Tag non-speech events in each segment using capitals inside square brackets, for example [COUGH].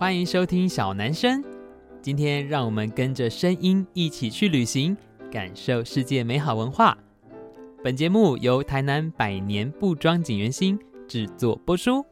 欢迎收听小男生。今天让我们跟着声音一起去旅行，感受世界美好文化。本节目由台南百年布庄锦源兴制作播出。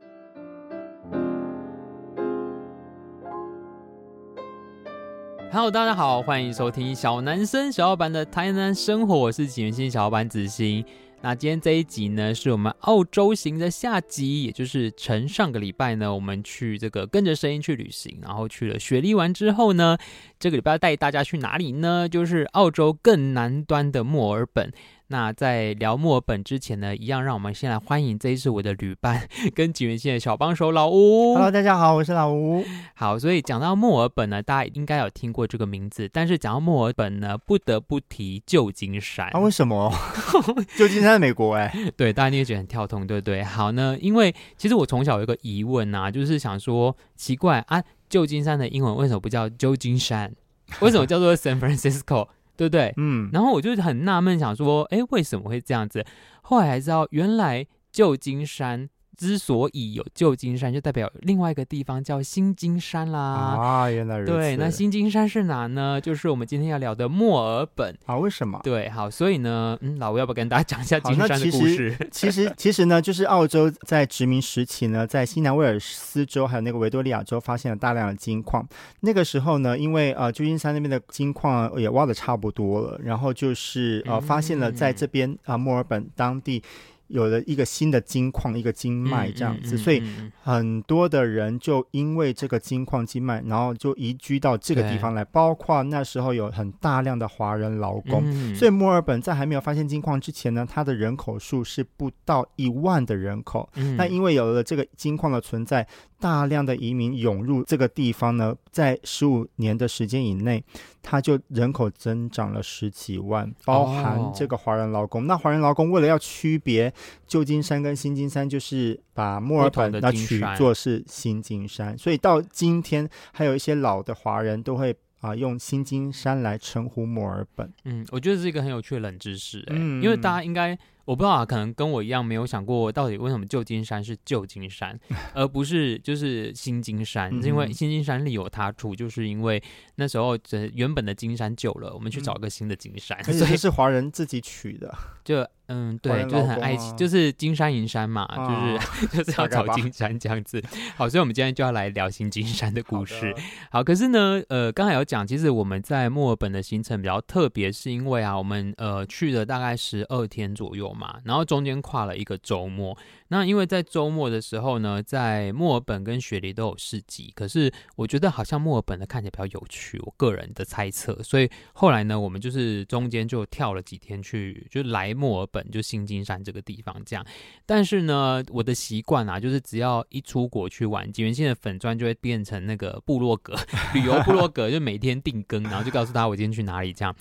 Hello，大家好，欢迎收听小男生小老板的台南生活，我是锦源兴小老板子欣。那今天这一集呢，是我们澳洲行的下集，也就是乘上个礼拜呢，我们去这个跟着声音去旅行，然后去了雪梨玩之后呢，这个礼拜要带大家去哪里呢？就是澳洲更南端的墨尔本。那在聊墨尔本之前呢，一样让我们先来欢迎这一次我的旅伴 [LAUGHS] 跟锦源兴的小帮手老吴。Hello，大家好，我是老吴。好，所以讲到墨尔本呢，大家应该有听过这个名字，但是讲到墨尔本呢，不得不提旧金山。啊，为什么？[LAUGHS] 旧金山在美国哎。对，大家你也觉得很跳通，对不对？好呢，因为其实我从小有一个疑问啊，就是想说奇怪啊，旧金山的英文为什么不叫旧金山？[LAUGHS] 为什么叫做 San Francisco？对不对？嗯，然后我就很纳闷，想说，哎，为什么会这样子？后来才知道，原来旧金山。之所以有旧金山，就代表另外一个地方叫新金山啦。啊，原来如此。对，那新金山是哪呢？就是我们今天要聊的墨尔本。啊，为什么？对，好，所以呢，嗯，老吴要不要跟大家讲一下金山的故事？其实，其实，其实呢，就是澳洲在殖民时期呢，在西南威尔斯州还有那个维多利亚州发现了大量的金矿。那个时候呢，因为呃旧金山那边的金矿也挖的差不多了，然后就是呃发现了在这边啊、呃、墨尔本当地。有了一个新的金矿，一个金脉这样子，所以很多的人就因为这个金矿金脉，然后就移居到这个地方来。包括那时候有很大量的华人劳工，嗯、所以墨尔本在还没有发现金矿之前呢，它的人口数是不到一万的人口。嗯、那因为有了这个金矿的存在，大量的移民涌入这个地方呢，在十五年的时间以内，它就人口增长了十几万，包含这个华人劳工。哦、那华人劳工为了要区别。旧金山跟新金山就是把墨尔本那取作是新金山，所以到今天还有一些老的华人都会啊用新金山来称呼墨尔本。嗯，我觉得是一个很有趣的冷知识、欸，嗯，因为大家应该。我不知道啊，可能跟我一样没有想过到底为什么旧金山是旧金山，[LAUGHS] 而不是就是新金山。因为新金山另有他处，就是因为那时候这原本的金山旧了，我们去找个新的金山。所以是华人自己取的，[LAUGHS] 就嗯对，就是很爱惜，就是金山银山嘛，就是 [LAUGHS] 就是要找金山这样子。好，所以我们今天就要来聊新金山的故事。好，可是呢，呃，刚才有讲，其实我们在墨尔本的行程比较特别，是因为啊，我们呃去了大概十二天左右。嘛，然后中间跨了一个周末。那因为在周末的时候呢，在墨尔本跟雪梨都有市集，可是我觉得好像墨尔本的看起来比较有趣，我个人的猜测。所以后来呢，我们就是中间就跳了几天去，就来墨尔本，就新金山这个地方这样。但是呢，我的习惯啊，就是只要一出国去玩，锦源县的粉砖就会变成那个部落格，[LAUGHS] 旅游部落格，就每天定更，然后就告诉他我今天去哪里这样。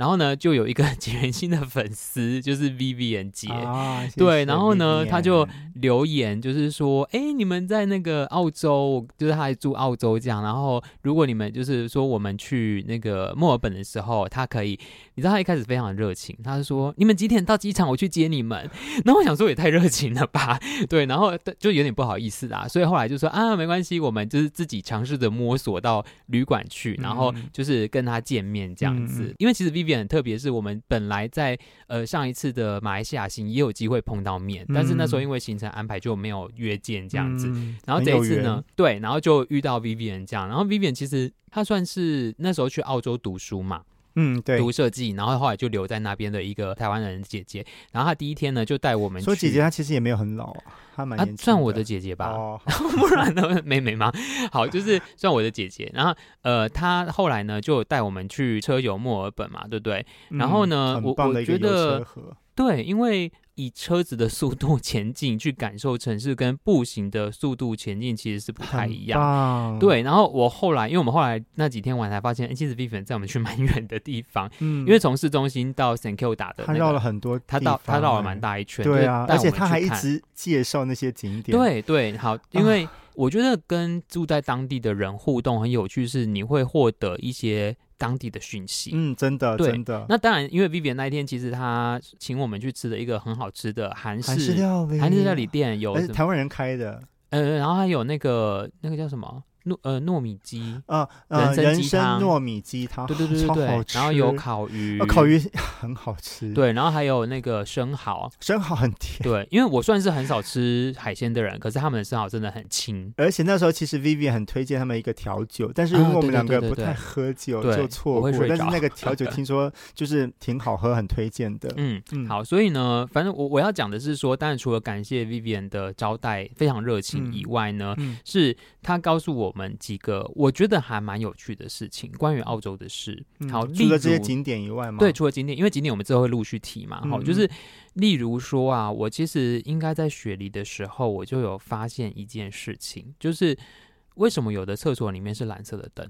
然后呢，就有一个锦源兴的粉丝，就是 Vivian 姐，啊、谢谢对，然后呢，他就留言，就是说，哎，你们在那个澳洲，就是他还住澳洲这样。然后，如果你们就是说我们去那个墨尔本的时候，他可以，你知道他一开始非常热情，他就说，你们几点到机场，我去接你们。然后我想说也太热情了吧，对，[LAUGHS] 然后就有点不好意思啦，所以后来就说啊，没关系，我们就是自己尝试着摸索到旅馆去，然后就是跟他见面这样子，嗯、因为其实 Vivian。很特别，是我们本来在呃上一次的马来西亚行也有机会碰到面，嗯、但是那时候因为行程安排就没有约见这样子。嗯、然后这一次呢，对，然后就遇到 Vivian 这样。然后 Vivian 其实他算是那时候去澳洲读书嘛。嗯，对，读设计，然后后来就留在那边的一个台湾人姐姐，然后她第一天呢就带我们去。说姐姐，她其实也没有很老，她蛮。算我的姐姐吧，哦、[LAUGHS] 不然呢，妹妹吗？好，就是算我的姐姐。然后呃，她后来呢就带我们去车游墨尔本嘛，对不对？然后呢，嗯、我我觉得对，因为。以车子的速度 [LAUGHS] 前进去感受城市，跟步行的速度前进其实是不太一样。棒对，然后我后来，因为我们后来那几天玩才发现，其实 Vivian 在我们去蛮 [LAUGHS] 远的地方，嗯，因为从市中心到 St Kilda 的、那个，他绕了很多，他到他绕了蛮大一圈，对啊，而且他还一直介绍那些景点，对对，好，因为我觉得跟住在当地的人互动很有趣，是你会获得一些。当地的讯息，嗯，真的，对真的。那当然，因为 Vivian 那一天，其实他请我们去吃了一个很好吃的韩式韩式料理，韩式料理店，有台湾人开的，呃，然后还有那个那个叫什么糯呃糯米鸡呃呃人参糯米鸡汤，对对对对对，然后有烤鱼，烤鱼 [LAUGHS] 很好吃，对，然后还有那个生蚝，生蚝很甜，对，因为我算是很少吃海鲜的人，可是他们的生蚝真的很轻，而且那时候其实 Vivian 很推荐他们一个调酒，但是因为我们两个不太喝酒，就错过，但是那个调酒 [LAUGHS] 听说就是挺好喝，很推荐的，嗯嗯，好，所以呢，反正我我要讲的是说，当然除了感谢 Vivian 的招待非常热情以外呢，是他告诉我。我们几个我觉得还蛮有趣的事情，关于澳洲的事。好，除了这些景点以外吗？对，除了景点，因为景点我们之后会陆续提嘛。好，就是例如说啊，我其实应该在雪梨的时候，我就有发现一件事情，就是为什么有的厕所里面是蓝色的灯？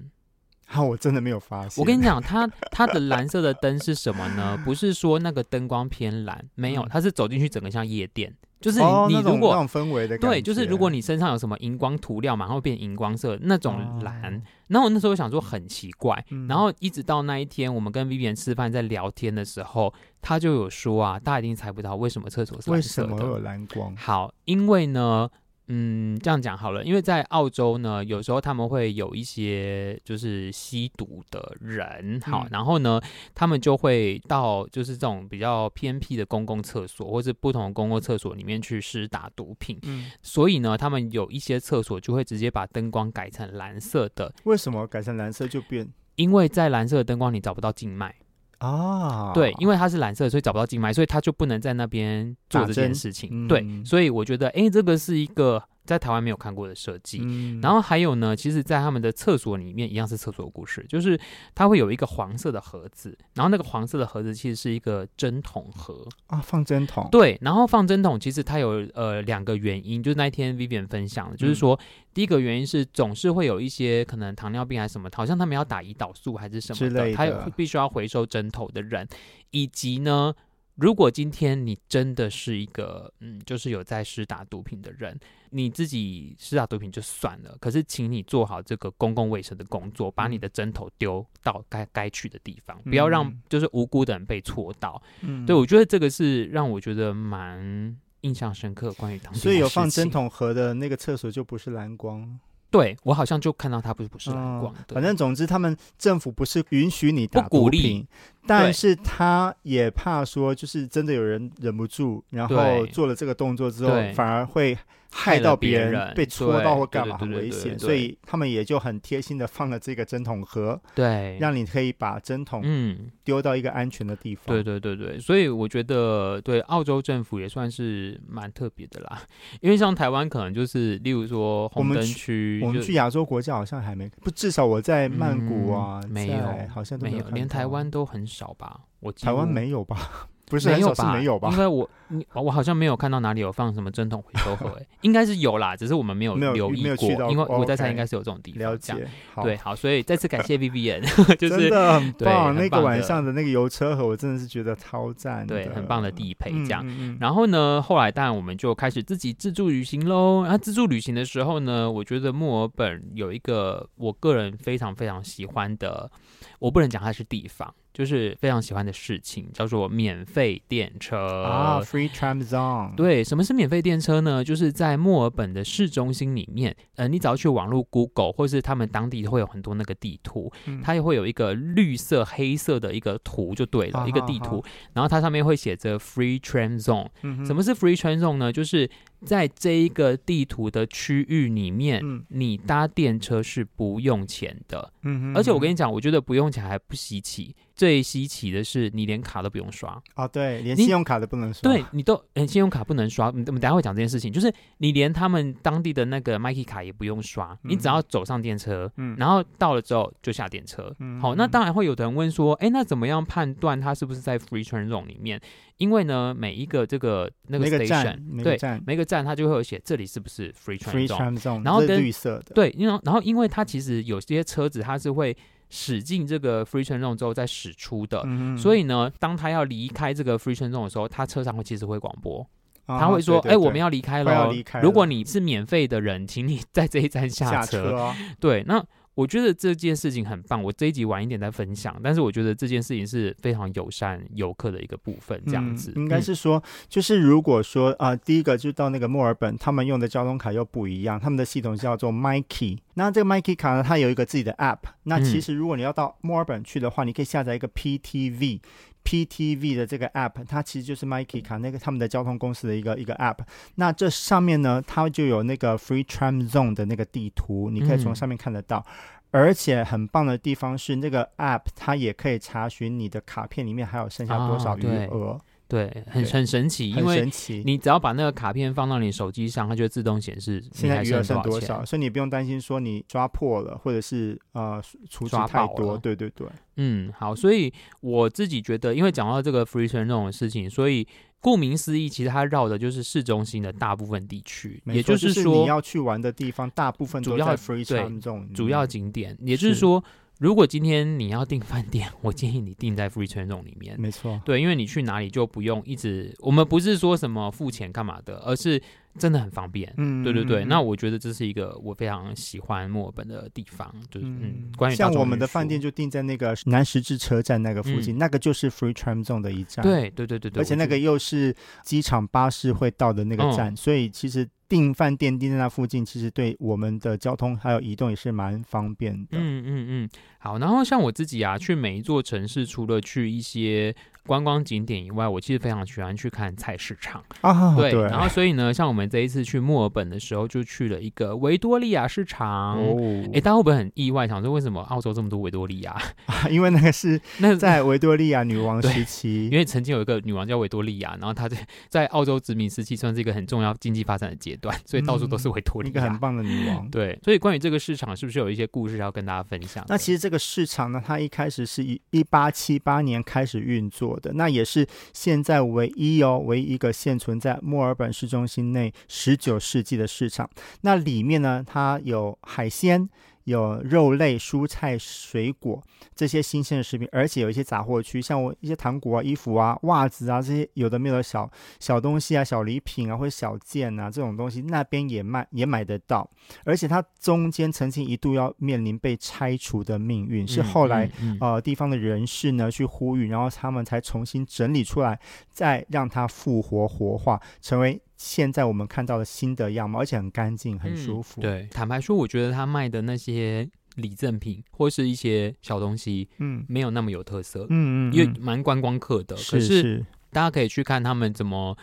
好，我真的没有发现。我跟你讲，[LAUGHS] 它它的蓝色的灯是什么呢？不是说那个灯光偏蓝，没有，它是走进去整个像夜店。就是你，哦、你如果那种氛围的对，就是如果你身上有什么荧光涂料，马上会变荧光色那种蓝。哦、然后我那时候想说很奇怪，嗯、然后一直到那一天，我们跟 Vivian 吃饭在聊天的时候，他就有说啊，大家一定猜不到为什么厕所是蓝色的，为什么会有蓝光？好，因为呢。嗯，这样讲好了，因为在澳洲呢，有时候他们会有一些就是吸毒的人，好，嗯、然后呢，他们就会到就是这种比较偏僻的公共厕所，或是不同的公共厕所里面去施打毒品。嗯，所以呢，他们有一些厕所就会直接把灯光改成蓝色的。为什么改成蓝色就变？因为在蓝色的灯光里找不到静脉。啊，对，因为它是蓝色，所以找不到静脉，所以他就不能在那边做这件事情。嗯、对，所以我觉得，哎，这个是一个。在台湾没有看过的设计，嗯、然后还有呢，其实，在他们的厕所里面一样是厕所故事，就是它会有一个黄色的盒子，然后那个黄色的盒子其实是一个针筒盒啊，放针筒。对，然后放针筒其实它有呃两个原因，就是那一天 Vivian 分享的，就是说、嗯、第一个原因是总是会有一些可能糖尿病还是什么，好像他们要打胰岛素还是什么的，他必须要回收针头的人，以及呢。如果今天你真的是一个嗯，就是有在施打毒品的人，你自己施打毒品就算了，可是请你做好这个公共卫生的工作，把你的针头丢到该该去的地方，不要让就是无辜的人被戳到。嗯，对，我觉得这个是让我觉得蛮印象深刻。关于所以有放针筒盒的那个厕所就不是蓝光。对，我好像就看到他不是不是蓝光，嗯、反正总之他们政府不是允许你打毒品，但是他也怕说就是真的有人忍不住，然后做了这个动作之后反而会。害到别人被戳到或干嘛很危险，所以他们也就很贴心的放了这个针筒盒，对，让你可以把针筒嗯。丢到一个安全的地方。对对对对，所以我觉得对澳洲政府也算是蛮特别的啦，因为像台湾可能就是例如说红灯区，我们去亚洲国家好像还没，不至少我在曼谷啊没有，好像没有，连台湾都很少吧？我台湾没有吧？不是没有吧？没有吧？因为我你我好像没有看到哪里有放什么针筒回收盒，哎，[LAUGHS] 应该是有啦，只是我们没有留意过。因为我在猜应该是有这种地方。了解，对，好，所以再次感谢 [LAUGHS] Vivian，[LAUGHS] 就是真的很棒。那个晚上的那个油车盒，我真的是觉得超赞，对，很棒的地陪这样。然后呢，后来当然我们就开始自己自助旅行喽。然后自助旅行的时候呢，我觉得墨尔本有一个我个人非常非常喜欢的，我不能讲它是地方。就是非常喜欢的事情，叫做免费电车啊，Free Tram Zone。对，什么是免费电车呢？就是在墨尔本的市中心里面，呃，你只要去网络 Google，或是他们当地会有很多那个地图，嗯、它也会有一个绿色、黑色的一个图，就对了，啊、一个地图，然后它上面会写着 Free Tram Zone。嗯、什么是 Free Tram Zone 呢？就是在这一个地图的区域里面，嗯、你搭电车是不用钱的。而且我跟你讲，我觉得不用钱还不稀奇。最稀奇的是，你连卡都不用刷哦，对，连信用卡都不能刷。对，你都连信用卡不能刷。我们等下会讲这件事情，就是你连他们当地的那个 Mikey 卡也不用刷，嗯、你只要走上电车，嗯，然后到了之后就下电车。嗯，好，那当然会有的人问说，哎，那怎么样判断它是不是在 Free Tram Zone 里面？因为呢，每一个这个那个 station，对，每个站它就会有写这里是不是 Free Tram Zone，然后跟绿色的，对，因为然后因为它其实有些车子它是会。驶进这个 Free train Zone 之后再驶出的，嗯、所以呢，当他要离开这个 Free train Zone 的时候，他车上会其实会广播，哦、他会说：“哎、欸，我们要离开了，开了，如果你是免费的人，请你在这一站下车。下车哦”对，那我觉得这件事情很棒，我这一集晚一点再分享。但是我觉得这件事情是非常友善游客的一个部分，这样子、嗯、应该是说，就是如果说啊、呃，第一个就到那个墨尔本，他们用的交通卡又不一样，他们的系统叫做 MyKey。那这个 MyKey 卡呢，它有一个自己的 App。那其实如果你要到墨尔本去的话，你可以下载一个 PTV。PTV 的这个 app，它其实就是 Myki 卡那个他们的交通公司的一个一个 app。那这上面呢，它就有那个 Free Tram Zone 的那个地图，你可以从上面看得到。嗯、而且很棒的地方是，那个 app 它也可以查询你的卡片里面还有剩下多少余额。哦对，很很神奇，因为你只要把那个卡片放到你手机上，它就会自动显示现在余额剩多少，所以你不用担心说你抓破了，或者是呃储值太多。对对对，嗯，好，所以我自己觉得，因为讲到这个 free trade 这种事情，所以顾名思义，其实它绕的就是市中心的大部分地区，也就是说你要去玩的地方，大部分主要 free trade 这种主要景点，也就是说。如果今天你要订饭店，我建议你订在 Free Train Zone 里面。没错，对，因为你去哪里就不用一直，我们不是说什么付钱干嘛的，而是真的很方便。嗯，对对对。嗯、那我觉得这是一个我非常喜欢墨尔本的地方，就是嗯，嗯关于像我们的饭店就定在那个南十字车站那个附近，嗯、那个就是 Free Trade Zone 的一站。对对对对对，而且那个又是机场巴士会到的那个站，嗯、所以其实。订饭店订在那附近，其实对我们的交通还有移动也是蛮方便的。嗯嗯嗯，好。然后像我自己啊，去每一座城市，除了去一些观光景点以外，我其实非常喜欢去看菜市场啊。对，对，然后所以呢，像我们这一次去墨尔本的时候，就去了一个维多利亚市场。哦，哎，大家会不会很意外，想说为什么澳洲这么多维多利亚？啊，[LAUGHS] 因为那个是 [LAUGHS] 那在维多利亚女王 [LAUGHS] 时期，因为曾经有一个女王叫维多利亚，然后她在在澳洲殖民时期算是一个很重要经济发展的阶段，所以到处都是维多利亚，嗯，一个很棒的女王。对，所以关于这个市场，是不是有一些故事要跟大家分享？那其实这个市场呢，它一开始是一一八七八年开始运作的，那也是现在唯一哦，唯一一个现存在墨尔本市中心内十九世纪的市场。那里面呢，它有海鲜。有肉类、蔬菜、水果这些新鲜的食品，而且有一些杂货区，像我一些糖果啊、衣服啊、袜子啊这些有的没有的小小东西啊、小礼品啊或者小件啊这种东西，那边也卖也买得到。而且它中间曾经一度要面临被拆除的命运，是后来、嗯嗯嗯、呃地方的人士呢去呼吁，然后他们才重新整理出来，再让它复活活化，成为。现在我们看到的新的样貌，而且很干净，很舒服。嗯、对，坦白说，我觉得他卖的那些礼赠品或是一些小东西，嗯，没有那么有特色。嗯嗯，因为蛮观光客的。是是，可是大家可以去看他们怎么。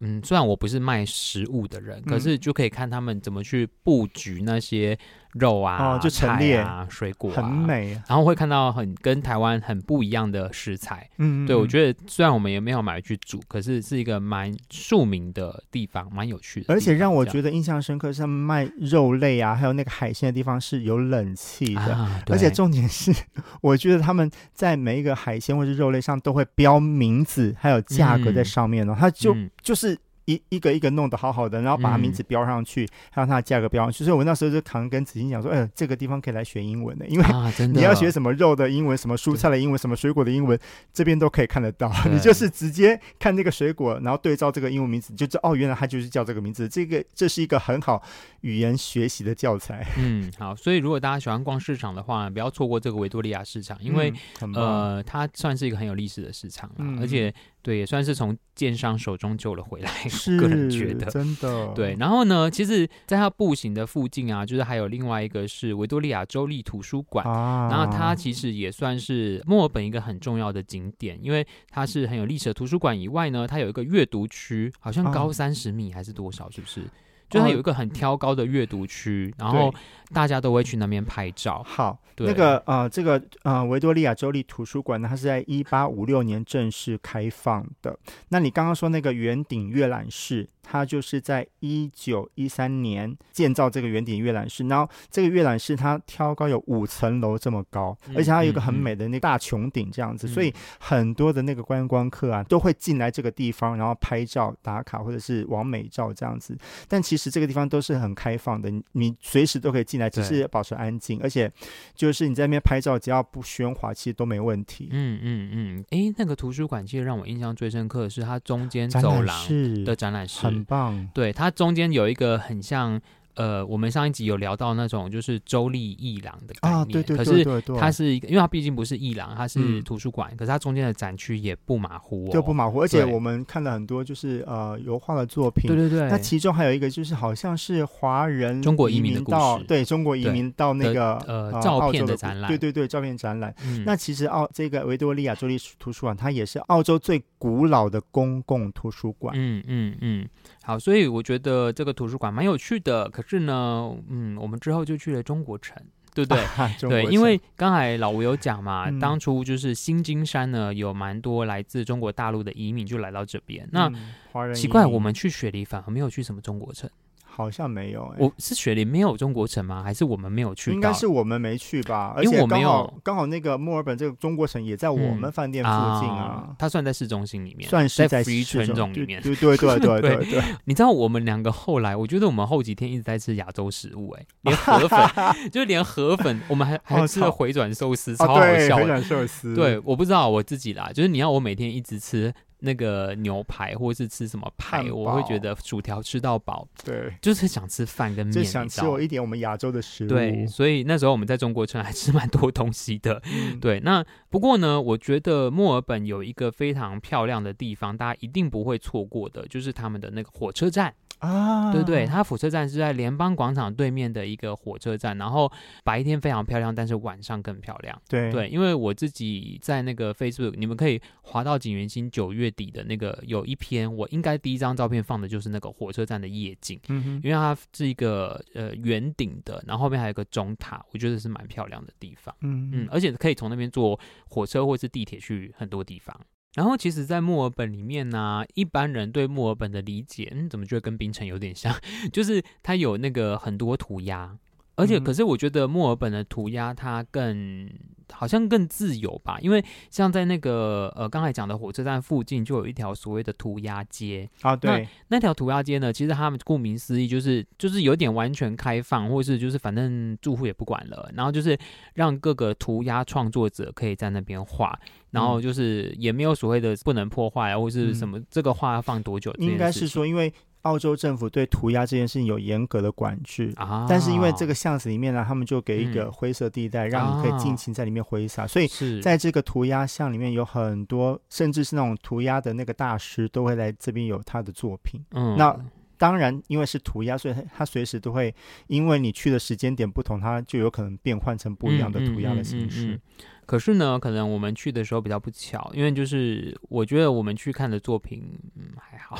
嗯，虽然我不是卖食物的人，嗯、可是就可以看他们怎么去布局那些肉啊、哦、就陈列啊、水果啊，很美。然后会看到很跟台湾很不一样的食材。嗯，对，我觉得虽然我们也没有买去煮，可是是一个蛮庶民的地方，蛮有趣的。而且让我觉得印象深刻是他们卖肉类啊，还有那个海鲜的地方是有冷气的。啊、而且重点是，[LAUGHS] 我觉得他们在每一个海鲜或是肉类上都会标名字，还有价格在上面哦。他、嗯、就、嗯、就是。一一个一个弄得好好的，然后把它名字标上去，还有它的价格标上去。所以我那时候就常跟子欣讲说：“哎，这个地方可以来学英文的，因为你要学什么肉的英文，什么蔬菜的英文，什么水果的英文，这边都可以看得到。[LAUGHS] 你就是直接看那个水果，然后对照这个英文名字，就知道哦，原来它就是叫这个名字。这个这是一个很好语言学习的教材。嗯，好。所以如果大家喜欢逛市场的话，不要错过这个维多利亚市场，因为、嗯、呃，它算是一个很有历史的市场、嗯、而且。对，也算是从建商手中救了回来。[LAUGHS] 是，个人觉得真的。[LAUGHS] 对，然后呢，其实在它步行的附近啊，就是还有另外一个是维多利亚州立图书馆。啊，然后它其实也算是墨尔本一个很重要的景点，因为它是很有历史的图书馆以外呢，它有一个阅读区，好像高三十米还是多少，是不是？就它有一个很挑高的阅读区，然后大家都会去那边拍照。好，那个呃，这个呃维多利亚州立图书馆呢，它是在一八五六年正式开放的。那你刚刚说那个圆顶阅览室，它就是在一九一三年建造这个圆顶阅览室，然后这个阅览室它挑高有五层楼这么高，而且它有一个很美的那个大穹顶这样子，嗯嗯、所以很多的那个观光客啊都会进来这个地方，然后拍照打卡或者是网美照这样子。但其实这个地方都是很开放的，你随时都可以进来，只是保持安静，而且就是你在那边拍照，只要不喧哗，其实都没问题。嗯嗯嗯，哎、欸，那个图书馆其实让我印象最深刻的是它中间走廊的展览室。很棒，对，它中间有一个很像呃，我们上一集有聊到那种就是州立艺廊的概念，啊、对对对对对，可是它是一个，因为它毕竟不是艺廊，它是图书馆，嗯、可是它中间的展区也不马虎哦，就不马虎。而且我们看了很多就是呃油画的作品，对对对。那其中还有一个就是好像是华人中国移民到，对中国移民到那个呃，呃照片的展览，对对对，照片展览。嗯、那其实澳这个维多利亚州立图书馆，它也是澳洲最古老的公共图书馆。嗯嗯嗯。好，所以我觉得这个图书馆蛮有趣的。可是呢，嗯，我们之后就去了中国城，对不对？[LAUGHS] 啊、对，因为刚才老吴有讲嘛，嗯、当初就是新金山呢，有蛮多来自中国大陆的移民就来到这边。嗯、那奇怪，我们去雪梨反而没有去什么中国城。好像没有、欸，我是雪梨没有中国城吗？还是我们没有去？应该是我们没去吧。而且刚好刚好那个墨尔本这个中国城也在我们饭店附近啊。嗯、它算在市中心里面，算是在 Free Trade Zone 里面。对 [LAUGHS] 对对对对对。你知道我们两个后来，我觉得我们后几天一直在吃亚洲食物、欸，哎，连河粉，[LAUGHS] 就连河粉，我们还还吃了回转寿司，超好笑。回转寿司，对，我不知道我自己啦，就是你要我每天一直吃。那个牛排，或者是吃什么派，我会觉得薯条吃到饱，对，就是想吃饭跟面，就想吃我一点我们亚洲的食物。对，所以那时候我们在中国城还吃蛮多东西的。嗯、对，那不过呢，我觉得墨尔本有一个非常漂亮的地方，大家一定不会错过的，就是他们的那个火车站。啊，对对，它火车站是在联邦广场对面的一个火车站，然后白天非常漂亮，但是晚上更漂亮。对对，因为我自己在那个 Facebook，你们可以滑到景元星九月底的那个有一篇，我应该第一张照片放的就是那个火车站的夜景，嗯哼，因为它是一个呃圆顶的，然后后面还有一个钟塔，我觉得是蛮漂亮的地方。嗯嗯，而且可以从那边坐火车或是地铁去很多地方。然后，其实，在墨尔本里面呢、啊，一般人对墨尔本的理解，嗯，怎么觉得跟槟城有点像？[LAUGHS] 就是它有那个很多涂鸦，而且，可是我觉得墨尔本的涂鸦它更好像更自由吧，因为像在那个呃刚才讲的火车站附近，就有一条所谓的涂鸦街。啊，对，那，条涂鸦街呢，其实他们顾名思义就是就是有点完全开放，或是就是反正住户也不管了，然后就是让各个涂鸦创作者可以在那边画。然后就是也没有所谓的不能破坏啊，或是什么这个画要放多久？应该是说，因为澳洲政府对涂鸦这件事情有严格的管制啊。但是因为这个巷子里面呢，他们就给一个灰色地带，让你可以尽情在里面挥洒。所以在这个涂鸦巷里面有很多，甚至是那种涂鸦的那个大师都会来这边有他的作品。嗯，那当然因为是涂鸦，所以他他随时都会，因为你去的时间点不同，他就有可能变换成不一样的涂鸦的形式。可是呢，可能我们去的时候比较不巧，因为就是我觉得我们去看的作品，嗯，还好，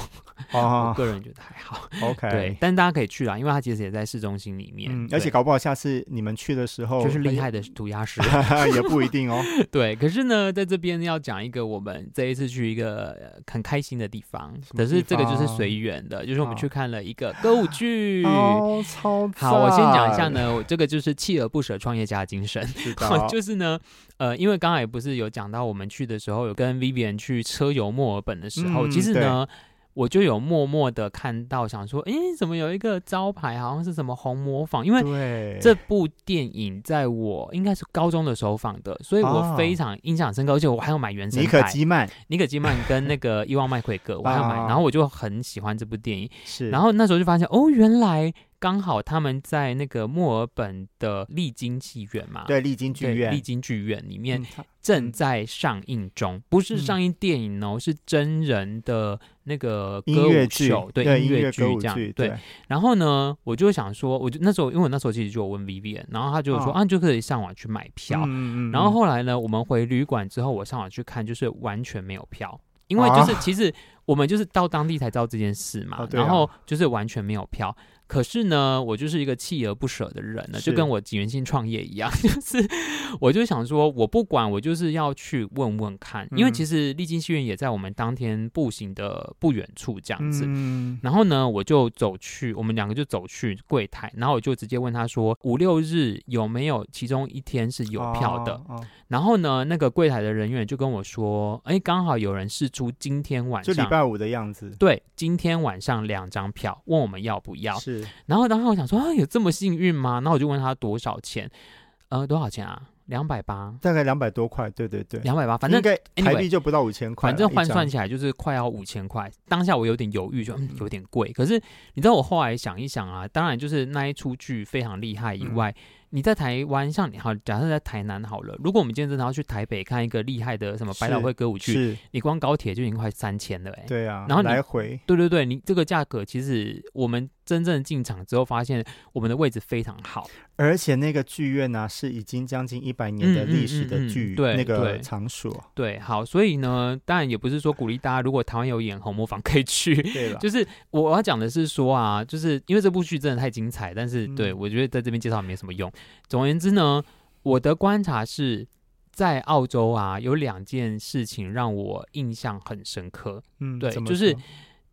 哦、[LAUGHS] 我个人觉得还好。OK，对，但大家可以去啊，因为它其实也在市中心里面，嗯、而且搞不好下次你们去的时候就是厉害的涂鸦师，[LAUGHS] 也不一定哦。对，可是呢，在这边要讲一个我们这一次去一个很开心的地方，可是这个就是随缘的，就是我们去看了一个歌舞剧，哦，超。好，我先讲一下呢，我这个就是锲而不舍创业家的精神，是的 [LAUGHS] 就是呢。呃，因为刚才也不是有讲到，我们去的时候有跟 Vivian 去车游墨尔本的时候，嗯、其实呢，我就有默默的看到，想说，哎，怎么有一个招牌，好像是什么红磨坊？因为这部电影在我应该是高中的时候放的，所以我非常印象深刻，而且我还要买原声。尼可基曼，尼可基曼跟那个伊万麦奎格，我还要买，[LAUGHS] 然后我就很喜欢这部电影。是，然后那时候就发现，哦，原来。刚好他们在那个墨尔本的丽晶戏院嘛，对，丽晶剧院，丽晶剧院里面正在上映中，嗯、不是上映电影哦，嗯、是真人的那个歌舞秀，对，音乐剧这样，对。对。然后呢，我就想说，我就那时候，因为我那时候其实就有问 Vivian，然后他就说、哦、啊，就可以上网去买票。嗯嗯嗯。然后后来呢，我们回旅馆之后，我上网去看，就是完全没有票，因为就是其实我们就是到当地才知道这件事嘛，哦啊、然后就是完全没有票。可是呢，我就是一个锲而不舍的人呢，就跟我锦源兴创业一样，[LAUGHS] 就是我就想说，我不管，我就是要去问问看，嗯、因为其实丽晶戏院也在我们当天步行的不远处这样子。嗯、然后呢，我就走去，我们两个就走去柜台，然后我就直接问他说，五六日有没有其中一天是有票的？哦哦、然后呢，那个柜台的人员就跟我说，哎，刚好有人试出今天晚上，就礼拜五的样子。对，今天晚上两张票，问我们要不要？是。然后当时我想说啊，有这么幸运吗？然后我就问他多少钱，呃，多少钱啊？两百八，大概两百多块，对对对，两百八，反正应该台币就不到五千块，反正换算起来就是快要五千块。当下我有点犹豫，就、嗯、有点贵。可是你知道我后来想一想啊，当然就是那一出剧非常厉害以外。嗯你在台湾，像你好，假设在台南好了。如果我们今天真的要去台北看一个厉害的什么百老汇歌舞剧，你光高铁就已经快三千了哎、欸。对啊，然后来回，对对对，你这个价格其实我们真正进场之后发现，我们的位置非常好，而且那个剧院呢、啊、是已经将近一百年的历史的剧、嗯嗯嗯嗯，对那个场所对。对，好，所以呢，当然也不是说鼓励大家，如果台湾有演红磨坊可以去，对了，就是我我要讲的是说啊，就是因为这部剧真的太精彩，但是对、嗯、我觉得在这边介绍没什么用。总而言之。呢，我的观察是在澳洲啊，有两件事情让我印象很深刻。嗯，对，就是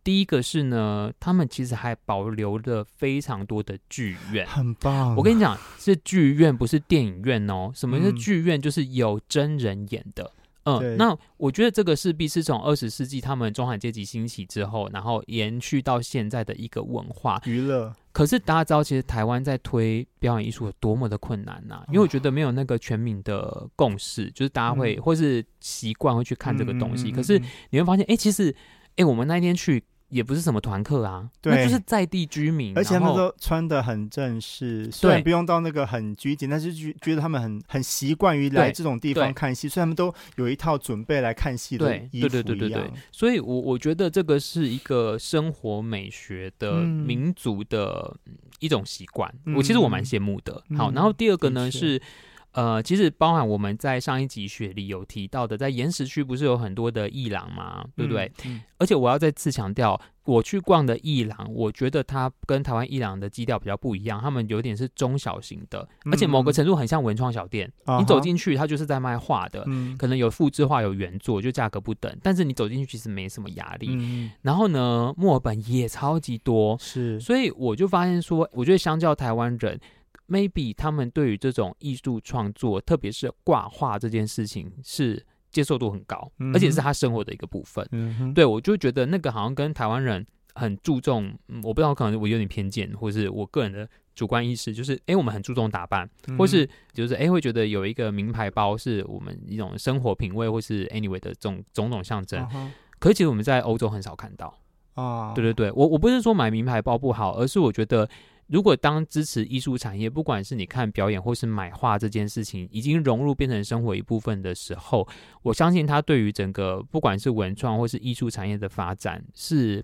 第一个是呢，他们其实还保留了非常多的剧院，很棒。我跟你讲，是剧院，不是电影院哦。什么是剧院？就是有真人演的。嗯，那我觉得这个势必是从二十世纪他们中产阶级兴起之后，然后延续到现在的一个文化娱乐。可是大家知道，其实台湾在推表演艺术有多么的困难呐、啊？因为我觉得没有那个全民的共识，就是大家会、嗯、或是习惯会去看这个东西。可是你会发现，哎、欸，其实，哎、欸，我们那一天去。也不是什么团客啊，对，那就是在地居民，而且他们都穿的很正式，虽然不用到那个很拘谨，但是觉觉得他们很很习惯于来这种地方看戏，所以他们都有一套准备来看戏的衣服。对对对对对，所以我我觉得这个是一个生活美学的民族的一种习惯，嗯、我其实我蛮羡慕的。好，然后第二个呢、嗯、是。呃，其实包含我们在上一集雪梨有提到的，在岩石区不是有很多的艺廊吗？对不对？嗯嗯、而且我要再次强调，我去逛的艺廊，我觉得它跟台湾艺廊的基调比较不一样，他们有点是中小型的，而且某个程度很像文创小店。嗯、你走进去，它就是在卖画的，嗯、可能有复制画，有原作，就价格不等。但是你走进去其实没什么压力。嗯、然后呢，墨尔本也超级多，是，所以我就发现说，我觉得相较台湾人。Maybe 他们对于这种艺术创作，特别是挂画这件事情，是接受度很高，嗯、而且是他生活的一个部分。嗯、对，我就觉得那个好像跟台湾人很注重，嗯、我不知道可能我有点偏见，或是我个人的主观意识，就是哎，我们很注重打扮，嗯、或是就是哎，会觉得有一个名牌包是我们一种生活品味，或是 anyway 的这种种种象征。嗯、可是其实我们在欧洲很少看到啊。对对对，我我不是说买名牌包不好，而是我觉得。如果当支持艺术产业，不管是你看表演或是买画这件事情，已经融入变成生活一部分的时候，我相信它对于整个不管是文创或是艺术产业的发展是。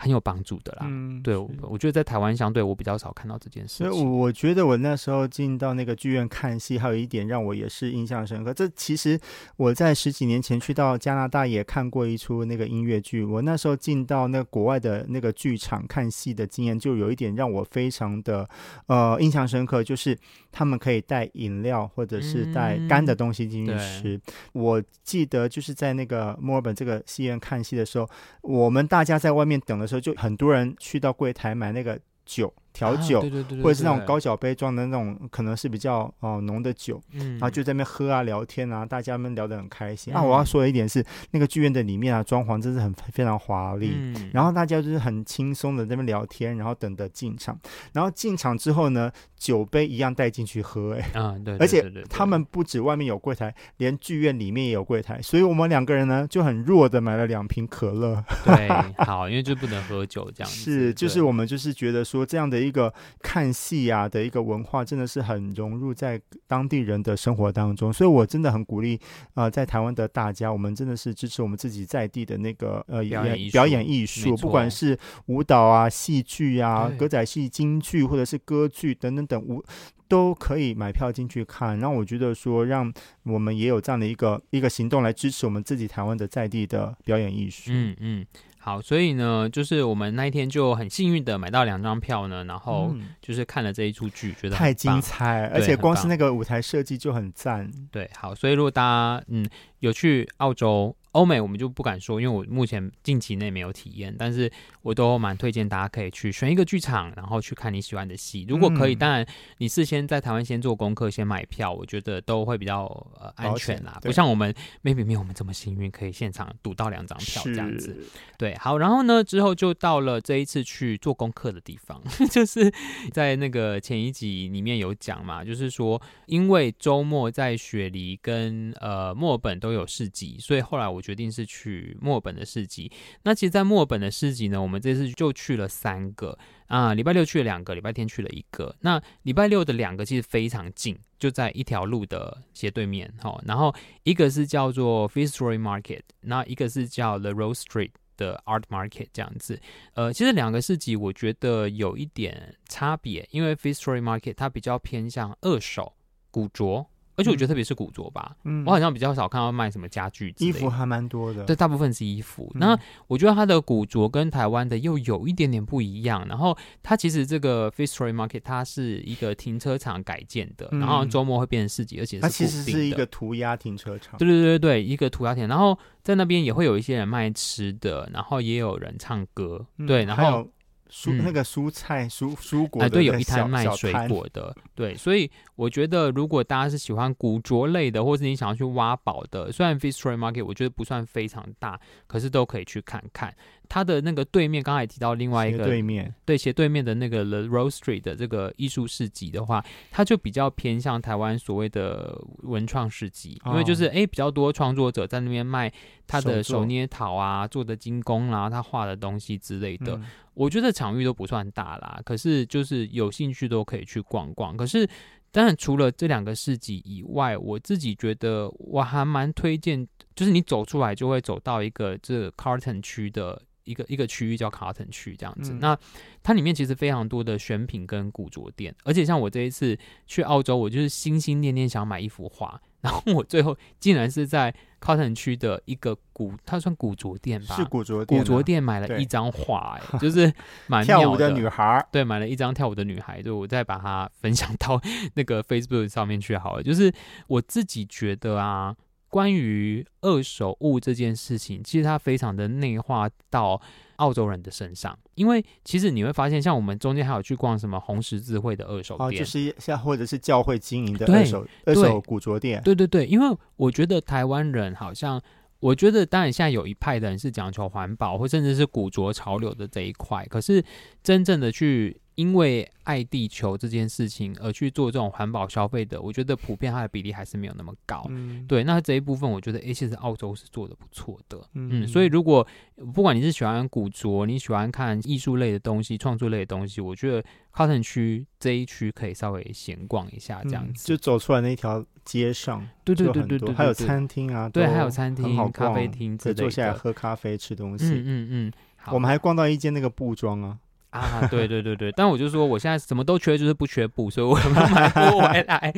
很有帮助的啦，嗯，对，我觉得在台湾相对我比较少看到这件事情。所以我觉得我那时候进到那个剧院看戏，还有一点让我也是印象深刻。这其实我在十几年前去到加拿大也看过一出那个音乐剧。我那时候进到那个国外的那个剧场看戏的经验，就有一点让我非常的呃印象深刻，就是他们可以带饮料或者是带干的东西进去吃。嗯，我记得就是在那个墨尔本这个戏院看戏的时候，我们大家在外面等了。时候就很多人去到柜台买那个酒。调酒，对对对或者是那种高脚杯装的那种，可能是比较哦浓的酒，嗯，然后就在那边喝啊聊天啊，大家们聊得很开心。啊，我要说的一点是，那个剧院的里面啊，装潢真是很非常华丽，嗯，然后大家就是很轻松的在那边聊天，然后等着进场，然后进场之后呢，酒杯一样带进去喝，哎，啊，对，而且他们不止外面有柜台，连剧院里面也有柜台，所以我们两个人呢就很弱的买了两瓶可乐，对，好，因为就不能喝酒这样子，[LAUGHS] 是，就是我们就是觉得说这样的一个。看戏啊的一个文化，真的是很融入在当地人的生活当中，所以我真的很鼓励啊、呃，在台湾的大家，我们真的是支持我们自己在地的那个呃表演表演艺术，不管是舞蹈啊、戏剧啊、歌仔戏、京剧或者是歌剧等等等舞，都可以买票进去看。然后我觉得说，让我们也有这样的一个一个行动来支持我们自己台湾的在地的表演艺术。嗯嗯。好，所以呢，就是我们那一天就很幸运的买到两张票呢，然后就是看了这一出剧，觉得太精彩，而且光是那个舞台设计就很赞。对，好，所以如果大家嗯有去澳洲。欧美我们就不敢说，因为我目前近期内没有体验，但是我都蛮推荐大家可以去选一个剧场，然后去看你喜欢的戏。如果可以，嗯、当然你事先在台湾先做功课，先买票，我觉得都会比较呃安全啦。不像我们 maybe 没有我们这么幸运，可以现场赌到两张票这样子。对，好，然后呢之后就到了这一次去做功课的地方，[LAUGHS] 就是在那个前一集里面有讲嘛，就是说因为周末在雪梨跟呃墨尔本都有市集，所以后来我。决定是去墨尔本的市集。那其实，在墨尔本的市集呢，我们这次就去了三个啊。礼拜六去了两个，礼拜天去了一个。那礼拜六的两个其实非常近，就在一条路的斜对面。哈，然后一个是叫做 Fitzroy Market，那一个是叫 The Rose Street 的 Art Market 这样子。呃，其实两个市集我觉得有一点差别，因为 Fitzroy Market 它比较偏向二手古着。而且我觉得特别是古着吧，嗯，我好像比较少看到卖什么家具衣服还蛮多的。对，大部分是衣服。那、嗯、我觉得它的古着跟台湾的又有一点点不一样。然后它其实这个 Fitzroy Market 它是一个停车场改建的，嗯、然后周末会变成市集，而且是它其实是一个涂鸦停车场。对对对对，一个涂鸦停。然后在那边也会有一些人卖吃的，然后也有人唱歌。嗯、对，然后。蔬、嗯、那个蔬菜蔬蔬果哎，对，有一摊卖水果的，对，所以我觉得如果大家是喜欢古着类的，或是你想要去挖宝的，虽然 Fitzroy Market 我觉得不算非常大，可是都可以去看看。它的那个对面，刚才提到另外一个对面，对斜对面的那个 The Rose Street 的这个艺术市集的话，它就比较偏向台湾所谓的文创市集，哦、因为就是哎比较多创作者在那边卖他的手捏陶啊，做的精工啦、啊，他画的东西之类的。嗯我觉得场域都不算大啦，可是就是有兴趣都可以去逛逛。可是当然除了这两个市集以外，我自己觉得我还蛮推荐，就是你走出来就会走到一个这 Carlton 区的一个一个区域叫 Carlton 区这样子。嗯、那它里面其实非常多的选品跟古着店，而且像我这一次去澳洲，我就是心心念念想买一幅画。然后我最后竟然是在 Cotton 区的一个古，它算古着店吧？是古着店。古着店买了一张画，[LAUGHS] 哎，就是蛮。跳舞的女孩，对，买了一张跳舞的女孩，就我再把它分享到 [LAUGHS] 那个 Facebook 上面去好了。就是我自己觉得啊，关于二手物这件事情，其实它非常的内化到。澳洲人的身上，因为其实你会发现，像我们中间还有去逛什么红十字会的二手店，哦、就是像或者是教会经营的二手二手古着店，对对对，因为我觉得台湾人好像，我觉得当然现在有一派的人是讲求环保，或甚至是古着潮流的这一块，可是真正的去。因为爱地球这件事情而去做这种环保消费的，我觉得普遍它的比例还是没有那么高。嗯、对，那这一部分我觉得，哎，其实澳洲是做的不错的。嗯，嗯，所以如果不管你是喜欢古着，你喜欢看艺术类的东西、创作类的东西，我觉得 Cotton 区这一区可以稍微闲逛一下，这样子、嗯、就走出来那一条街上，对对对对对，还有餐厅啊，对，还有餐厅、咖啡厅，可以坐下来喝咖啡、吃东西。嗯嗯嗯，好，我们还逛到一间那个布庄啊。啊，对对对对，但我就说我现在什么都缺，就是不缺布，所以我 [LAUGHS] 们买不回来。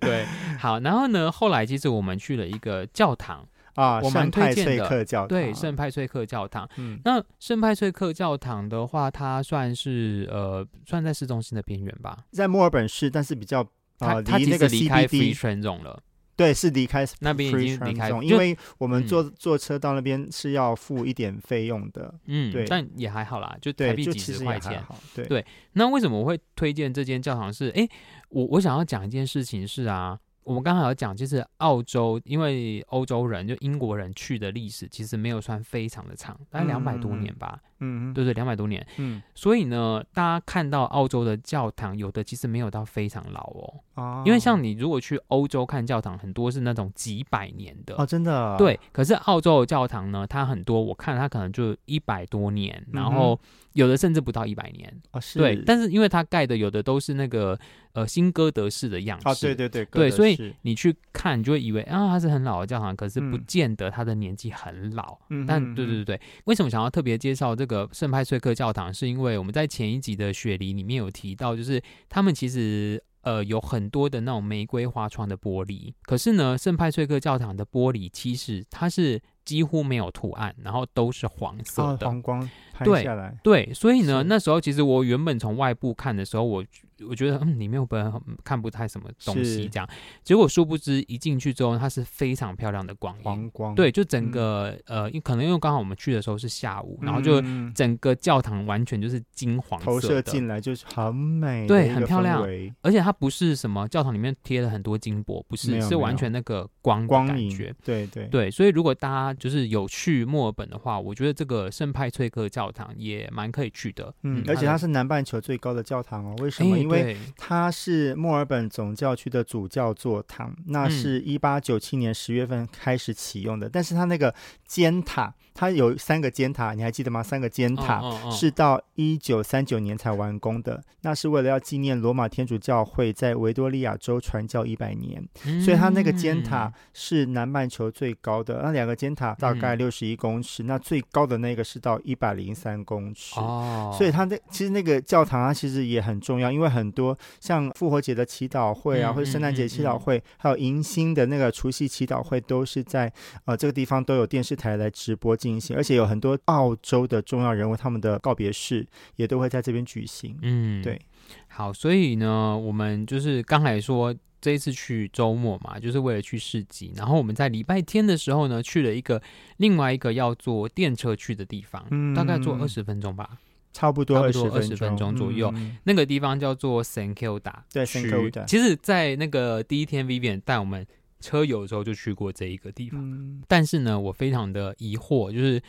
对，好，然后呢，后来其实我们去了一个教堂啊，我们推荐的，对，圣派翠克教堂。嗯，那圣派翠克教堂的话，它算是呃，算在市中心的边缘吧，在墨尔本市，但是比较呃，它其实离开 Free Trade Zone 了。对，是离开那边已经离开，因为我们坐坐车到那边是要付一点费用的。嗯，对，但也还好啦，就台币几十块钱。对对，那为什么我会推荐这间教堂是？哎，我我想要讲一件事情是啊。我们刚才有讲，就是澳洲，因为欧洲人就英国人去的历史其实没有算非常的长，大概两百多年吧。嗯，对对，两百多年。嗯，所以呢，大家看到澳洲的教堂，有的其实没有到非常老哦。哦。因为像你如果去欧洲看教堂，很多是那种几百年的哦，真的。对，可是澳洲的教堂呢，它很多，我看它可能就一百多年，然后有的甚至不到一百年。哦，是。对，但是因为它盖的有的都是那个。呃，新哥德式的样式，啊，对对对，对，所以你去看，你就会以为啊，它是很老的教堂，可是不见得它的年纪很老。嗯，但对对对对，为什么想要特别介绍这个圣派翠克教堂？是因为我们在前一集的雪梨里面有提到，就是他们其实呃有很多的那种玫瑰花窗的玻璃，可是呢，圣派翠克教堂的玻璃其实它是。几乎没有图案，然后都是黄色的，黄光拍下来。对对，所以呢，那时候其实我原本从外部看的时候，我我觉得嗯，里面我本来看不太什么东西，这样。结果殊不知一进去之后，它是非常漂亮的光，黄光。对，就整个、嗯、呃，可能因为刚好我们去的时候是下午，然后就整个教堂完全就是金黄色的，投射进来就是很美，对，很漂亮。而且它不是什么教堂里面贴了很多金箔，不是，是完全那个光的感觉。对对对，所以如果大家就是有去墨尔本的话，我觉得这个圣派翠克教堂也蛮可以去的。嗯，而且它是南半球最高的教堂哦。为什么？因为它是墨尔本总教区的主教座堂，那是一八九七年十月份开始启用的。嗯、但是它那个尖塔，它有三个尖塔，你还记得吗？三个尖塔是到一九三九年才完工的，那是为了要纪念罗马天主教会在维多利亚州传教一百年，嗯、所以它那个尖塔是南半球最高的。那两个尖塔大概六十一公尺，嗯、那最高的那个是到一百零三公尺。哦，所以它那其实那个教堂啊其实也很重要，因为很多像复活节的祈祷会啊，嗯、或者圣诞节祈祷会，嗯嗯、还有迎新的那个除夕祈祷会，都是在呃这个地方都有电视台来直播进行，而且有很多澳洲的重要人物他们的告别式也都会在这边举行。嗯，对。好，所以呢，我们就是刚才说这一次去周末嘛，就是为了去市集，然后我们在礼拜天的时候呢，去了一个另外一个要坐电车去的地方，嗯、大概坐二十分钟吧。差不多二十分钟左右，嗯、那个地方叫做 Kilda，对，St Kilda。其实，在那个第一天，Vivian 带我们车友的时候就去过这一个地方，嗯、但是呢，我非常的疑惑，就是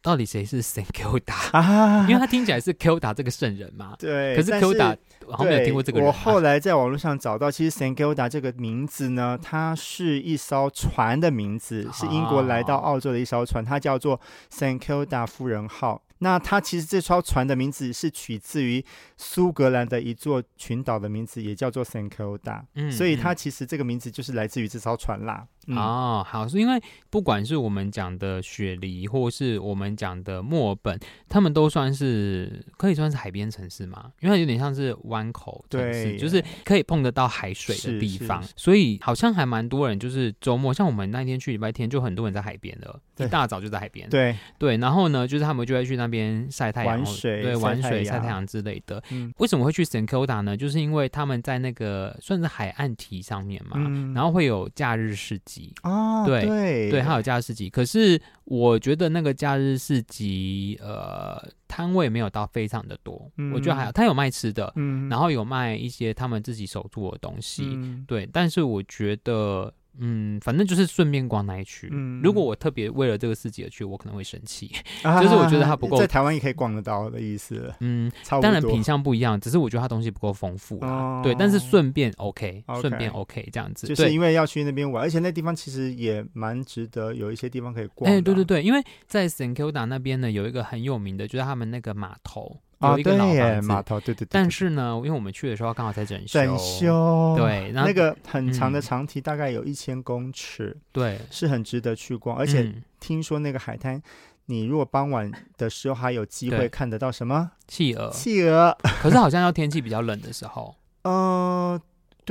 到底谁是 St Kilda [LAUGHS] 啊？因为他听起来是 Kilda 这个圣人嘛，对。可是 Kilda 我好像没有听过这个人。我后来在网络上找到，其实 St Kilda 这个名字呢，它是一艘船的名字，是英国来到澳洲的一艘船，它叫做 St Kilda 夫人号。那它其实这艘船的名字是取自于苏格兰的一座群岛的名字，也叫做 St Kilda，嗯，所以它其实这个名字就是来自于这艘船啦。嗯、哦，好，是因为不管是我们讲的雪梨，或是我们讲的墨尔本，他们都算是可以算是海边城市嘛，因为它有点像是湾口城市，对就是可以碰得到海水的地方，所以好像还蛮多人就是周末，像我们那天去礼拜天，就很多人在海边的，对一大早就在海边，对对，然后呢，就是他们就会去那边晒太阳，玩水，对，玩水晒太阳之类的。嗯、为什么会去 St Kilda 呢？就是因为他们在那个算是海岸堤上面嘛，嗯、然后会有假日市集啊，对对，对，它有假日市集。可是我觉得那个假日市集，呃，摊位没有到非常的多，嗯、我觉得还好。他有卖吃的，嗯、然后有卖一些他们自己手做的东西，嗯、对。但是我觉得。嗯，反正就是顺便逛那一区。嗯，如果我特别为了这个市集而去，我可能会生气。[LAUGHS] 啊、就是我觉得它不够，在台湾也可以逛得到的意思。嗯，当然品相不一样，只是我觉得它东西不够丰富啦。哦、对，但是顺便 OK，顺便 OK 这样子。就是因为要去那边玩，而且那地方其实也蛮值得，有一些地方可以逛。哎，对对对，因为在 St Kilda 那边呢，有一个很有名的，就是他们那个码头。啊，有一个老对，码头，对对对。但是呢，因为我们去的时候刚好在整修，整修，对，那个很长的长堤大概有一千公尺，对，是很值得去逛。而且听说那个海滩，你如果傍晚的时候还有机会看得到什么企鹅，企鹅。[LAUGHS] 可是好像要天气比较冷的时候，嗯。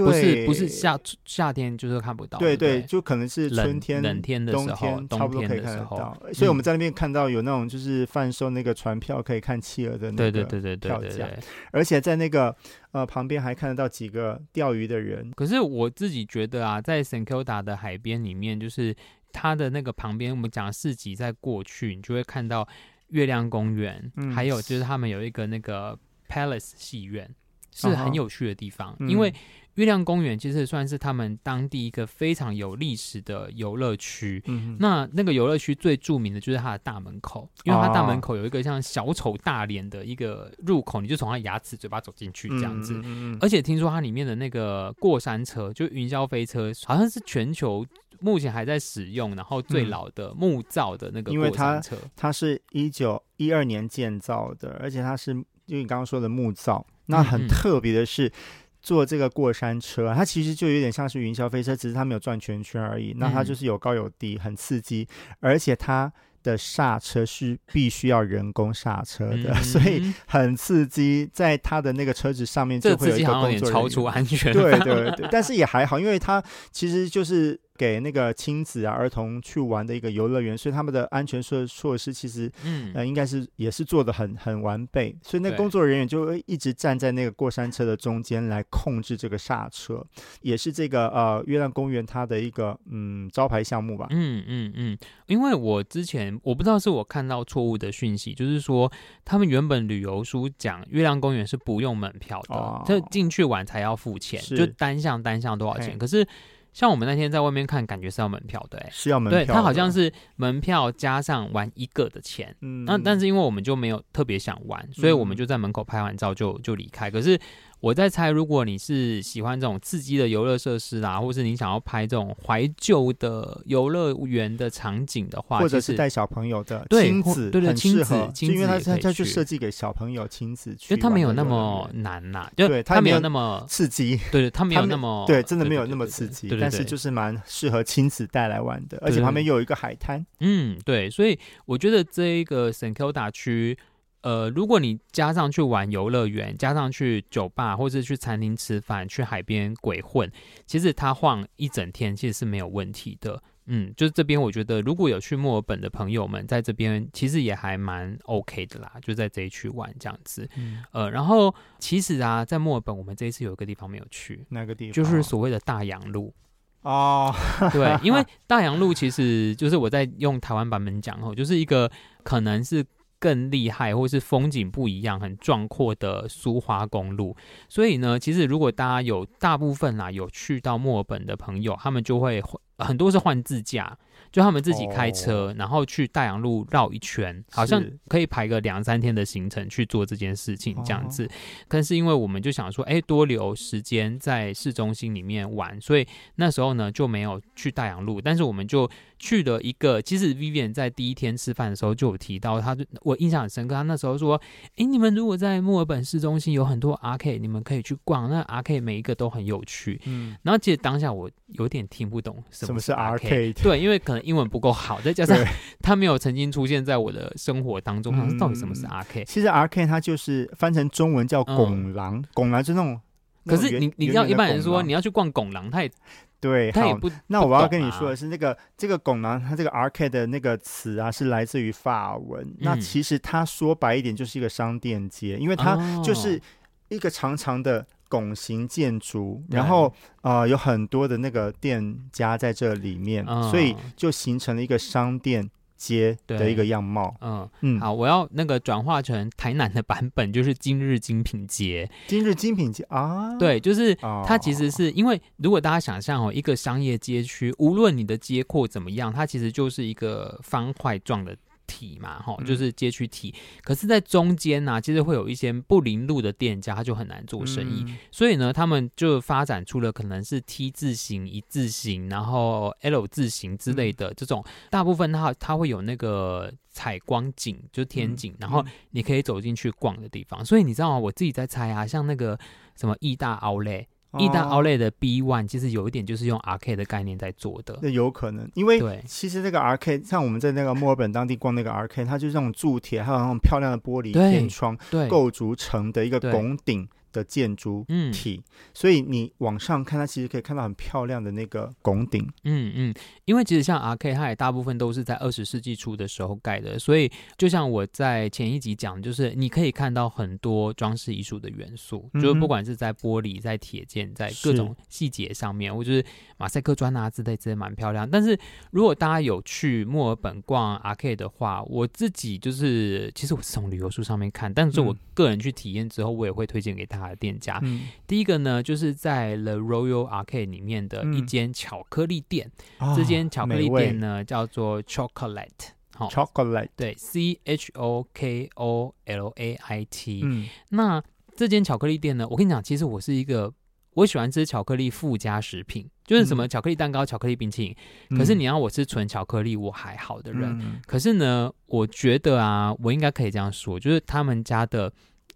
不是不是夏夏天就是看不到，对对，就可能是春天、冷天的时候，冬天差不多可以看得到。所以我们在那边看到有那种就是贩售那个船票可以看企鹅的那个票价，而且在那个呃旁边还看得到几个钓鱼的人。可是我自己觉得啊，在 St Kilda 的海边里面，就是它的那个旁边，我们讲市集在过去，你就会看到月亮公园，还有就是他们有一个那个 Palace 戏院，是很有趣的地方，因为。月亮公园其实算是他们当地一个非常有历史的游乐区。嗯，那那个游乐区最著名的就是它的大门口，因为它大门口有一个像小丑大脸的一个入口，你就从它牙齿嘴巴走进去这样子。而且听说它里面的那个过山车，就云霄飞车，好像是全球目前还在使用，然后最老的木造的那个过山车。它，它是一九一二年建造的，而且它是就你刚刚说的木造。那很特别的是。嗯嗯坐这个过山车，它其实就有点像是云霄飞车，只是它没有转圈圈而已。那它就是有高有低，很刺激，而且它的刹车是必须要人工刹车的，嗯、[LAUGHS] 所以很刺激。在它的那个车子上面就会有一个工作人员，超出安全。对对对，但是也还好，因为它其实就是给那个亲子啊、儿童去玩的一个游乐园，所以他们的安全措措施其实，嗯，呃，应该是也是做的很很完备。所以那工作人员就会一直站在那个过山车的中间来控制这个刹车，也是这个呃月亮公园它的一个嗯招牌项目吧。嗯嗯嗯，因为我之前我不知道是我看到错误的讯息，就是说他们原本旅游书讲月亮公园是不用门票的，就进去玩才要付钱，就单项单项多少钱，可是。像我们那天在外面看，感觉是要门票的，哎，是要门票的。对，它好像是门票加上玩一个的钱。嗯，那但是因为我们就没有特别想玩，所以我们就在门口拍完照就就离开。可是。我在猜，如果你是喜欢这种刺激的游乐设施啦，或是你想要拍这种怀旧的游乐园的场景的话，或者是带小朋友的亲子，对对，亲子，亲子，因为它它它就设计给小朋友亲子去，因为它没有那么 [LAUGHS] 难呐，[LAUGHS] 对，它没有那么刺激，对对，它没有那么对，真的没有那么刺激，但是就是蛮适合亲子带来玩的，而且旁边又有一个海滩，嗯，对，所以我觉得这一个圣科达区。呃，如果你加上去玩游乐园，加上去酒吧，或者去餐厅吃饭，去海边鬼混，其实他晃一整天其实是没有问题的。嗯，就是这边我觉得如果有去墨尔本的朋友们，在这边其实也还蛮 OK 的啦，就在这一区玩这样子。嗯、呃，然后其实啊，在墨尔本我们这一次有一个地方没有去，哪个地方？就是所谓的大洋路哦。对，因为 [LAUGHS] 大洋路其实就是我在用台湾版本讲哦，就是一个可能是。更厉害，或是风景不一样、很壮阔的苏花公路。所以呢，其实如果大家有大部分啦有去到墨尔本的朋友，他们就会很多是换自驾。就他们自己开车，然后去大洋路绕一圈，好像可以排个两三天的行程去做这件事情，这样子。但是因为我们就想说，哎，多留时间在市中心里面玩，所以那时候呢就没有去大洋路。但是我们就去了一个，其实 Vivian 在第一天吃饭的时候就有提到，他就我印象很深刻，他那时候说，哎，你们如果在墨尔本市中心有很多 Arcade，你们可以去逛，那 Arcade 每一个都很有趣。嗯，然后其实当下我有点听不懂什么是 Arcade，对，因为可能。英文不够好，再加上 [LAUGHS] 他没有曾经出现在我的生活当中。嗯、到底什么是 arcade？其实 arcade 它就是翻成中文叫拱廊，拱廊、嗯、就那种。可是你你知道一般人说你要去逛拱廊，他也对，他也不。那我要跟你说的是，那个这个拱廊，它这个 arcade 的那个词啊，是来自于法文。嗯、那其实它说白一点就是一个商店街，因为它就是一个长长的。拱形建筑，然后呃有很多的那个店家在这里面，嗯、所以就形成了一个商店街的一个样貌。嗯嗯，好，我要那个转化成台南的版本，就是今日精品街。今日精品街啊，对，就是它其实是因为如果大家想象哦，一个商业街区，无论你的街廓怎么样，它其实就是一个方块状的。体嘛，哈，就是街区体。嗯、可是，在中间呢、啊，其实会有一些不临路的店家，他就很难做生意。嗯、所以呢，他们就发展出了可能是 T 字形、一字形，然后 L 字形之类的这种。嗯、大部分它它会有那个采光景，就是天井，嗯、然后你可以走进去逛的地方。嗯、所以你知道吗？我自己在猜啊，像那个什么意大奥莱。义大奥莱的 B One 其实有一点就是用 Arcade 的概念在做的，那有可能，因为其实那个 Arcade 像我们在那个墨尔本当地逛那个 Arcade，它就是那种铸铁，还有那种漂亮的玻璃天窗构筑成的一个拱顶。的建筑体，嗯、所以你往上看，它其实可以看到很漂亮的那个拱顶。嗯嗯，因为其实像 Arcade，它也大部分都是在二十世纪初的时候盖的，所以就像我在前一集讲，就是你可以看到很多装饰艺术的元素，嗯、就是不管是在玻璃、在铁件、在各种细节上面，或者是马赛克砖啊之类之类，蛮漂亮。但是如果大家有去墨尔本逛 Arcade 的话，我自己就是其实我是从旅游书上面看，但是我个人去体验之后，我也会推荐给大家。店家，嗯、第一个呢，就是在 The Royal Arcade 里面的一间巧克力店。嗯、这间巧克力店呢，叫做 Chocolate，好，Chocolate，对，C H O K O L A I T。嗯，那这间巧克力店呢，我跟你讲，其实我是一个我喜欢吃巧克力附加食品，就是什么巧克力蛋糕、巧克力冰淇淋。嗯、可是你要我吃纯巧克力，我还好的人。嗯、可是呢，我觉得啊，我应该可以这样说，就是他们家的。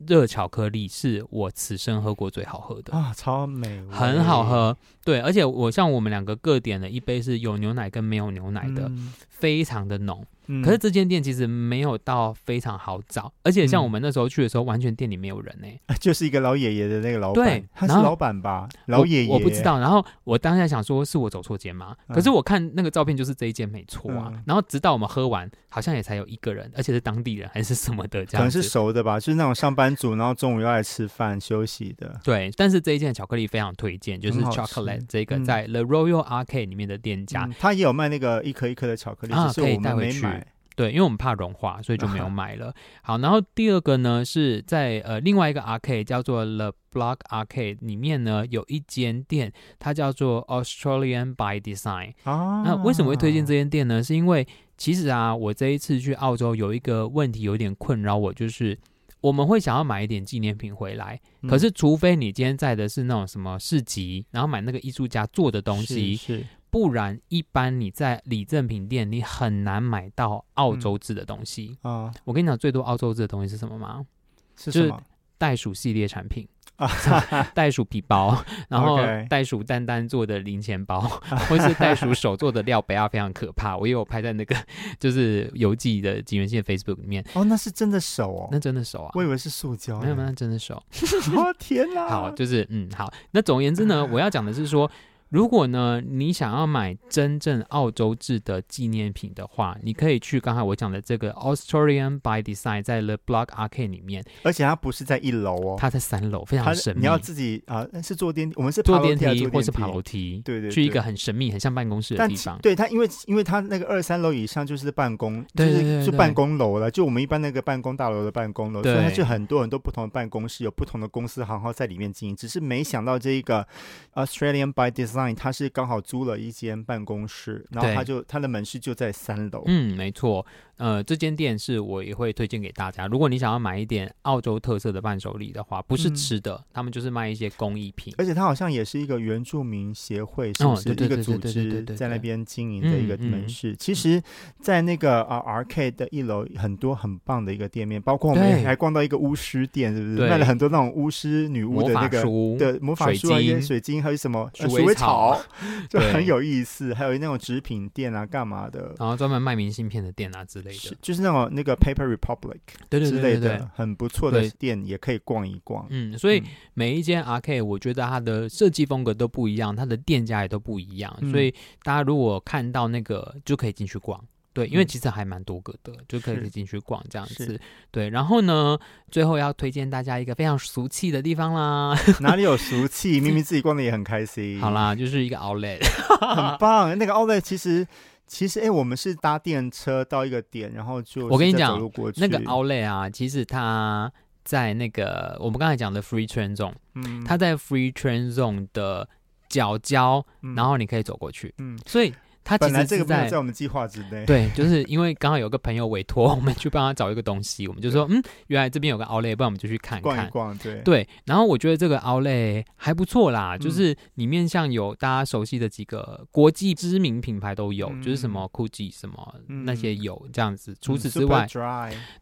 热巧克力是我此生喝过最好喝的啊，超美，很好喝。对，而且我像我们两个各点了一杯是有牛奶跟没有牛奶的，嗯、非常的浓。嗯、可是这间店其实没有到非常好找，而且像我们那时候去的时候，完全店里没有人呢、欸，[LAUGHS] 就是一个老爷爷的那个老板，对，他是老板吧？老爷爷我，不知道。然后我当下想说，是我走错间吗？嗯、可是我看那个照片就是这一间没错啊。嗯、然后直到我们喝完，好像也才有一个人，而且是当地人还是什么的，这样可能是熟的吧，就是那种上班族，然后中午要来吃饭休息的。对，但是这一件巧克力非常推荐，就是 chocolate 这个在 The Royal Arcade 里面的店家，他、嗯、也有卖那个一颗一颗的巧克力，啊，可以带回去。对，因为我们怕融化，所以就没有买了。好，然后第二个呢是在呃另外一个 arcade 叫做 The Block Arcade 里面呢有一间店，它叫做 Australian by Design。啊，那为什么会推荐这间店呢？是因为其实啊，我这一次去澳洲有一个问题有点困扰我，就是我们会想要买一点纪念品回来，嗯、可是除非你今天在的是那种什么市集，然后买那个艺术家做的东西是。是不然，一般你在礼赠品店，你很难买到澳洲制的东西啊。嗯、我跟你讲，最多澳洲制的东西是什么吗？是什么？就是袋鼠系列产品啊，[LAUGHS] 袋鼠皮包，[LAUGHS] 然后袋鼠丹丹做的零钱包，[LAUGHS] 或是袋鼠手做的料杯啊，非常可怕。我也有拍在那个就是邮寄的景元线 Facebook 里面。哦，那是真的手哦，那真的手啊，我以为是塑胶。没有，没有，那真的手。哦天哪！好，就是嗯，好。那总而言之呢，我要讲的是说。如果呢，你想要买真正澳洲制的纪念品的话，你可以去刚才我讲的这个 Australian by Design，在 The Block Arcade 里面，而且它不是在一楼哦，它在三楼，非常神秘。你要自己啊，是坐电梯，我们是坐电梯或是爬楼梯，对对，去一个很神秘、很像办公室的地方。对它，因为因为它那个二三楼以上就是办公，就是就办公楼了，就我们一般那个办公大楼的办公楼，所以它就很多很多不同的办公室，有不同的公司行号在里面经营。只是没想到这一个 Australian by Design，它是刚好。租了一间办公室，然后他就他的门市就在三楼。嗯，没错。呃，这间店是我也会推荐给大家。如果你想要买一点澳洲特色的伴手礼的话，不是吃的，嗯、他们就是卖一些工艺品。而且它好像也是一个原住民协会，是不是一个组织在那边经营的一个门市？其实，在那个啊 Arcade 的一楼，很多很棒的一个店面，包括我们还逛到一个巫师店，是不是？对卖了很多那种巫师女巫的那个魔的魔法书啊，一些水晶，还有什么鼠尾草，[LAUGHS] 就很有意思。还有那种纸品店啊，干嘛的？然后专门卖明信片的店啊之类的，是就是那种。那个 Paper Republic 对对对很不错的店也可以逛一逛。嗯，所以每一间 Arcade 我觉得它的设计风格都不一样，它的店家也都不一样。所以大家如果看到那个就可以进去逛，对，因为其实还蛮多个的，就可以进去逛这样子。对，然后呢，最后要推荐大家一个非常俗气的地方啦。[LAUGHS] 哪里有俗气？明明自己逛的也很开心。好啦，就是一个 Outlet，[LAUGHS] 很棒。那个 Outlet 其实。其实，哎、欸，我们是搭电车到一个点，然后就我跟你讲，那个 Outlet 啊，其实它在那个我们刚才讲的 Free Train Zone，嗯，它在 Free Train Zone 的角角，嗯、然后你可以走过去，嗯，所以。他其实这个在在我们计划之内。对，就是因为刚好有个朋友委托我们去帮他找一个东西，我们就说，嗯，原来这边有个 Outlet，不然我们就去看看。逛一逛，对。对，然后我觉得这个 Outlet 还不错啦，就是里面像有大家熟悉的几个国际知名品牌都有，就是什么 Gucci 什么那些有这样子。除此之外，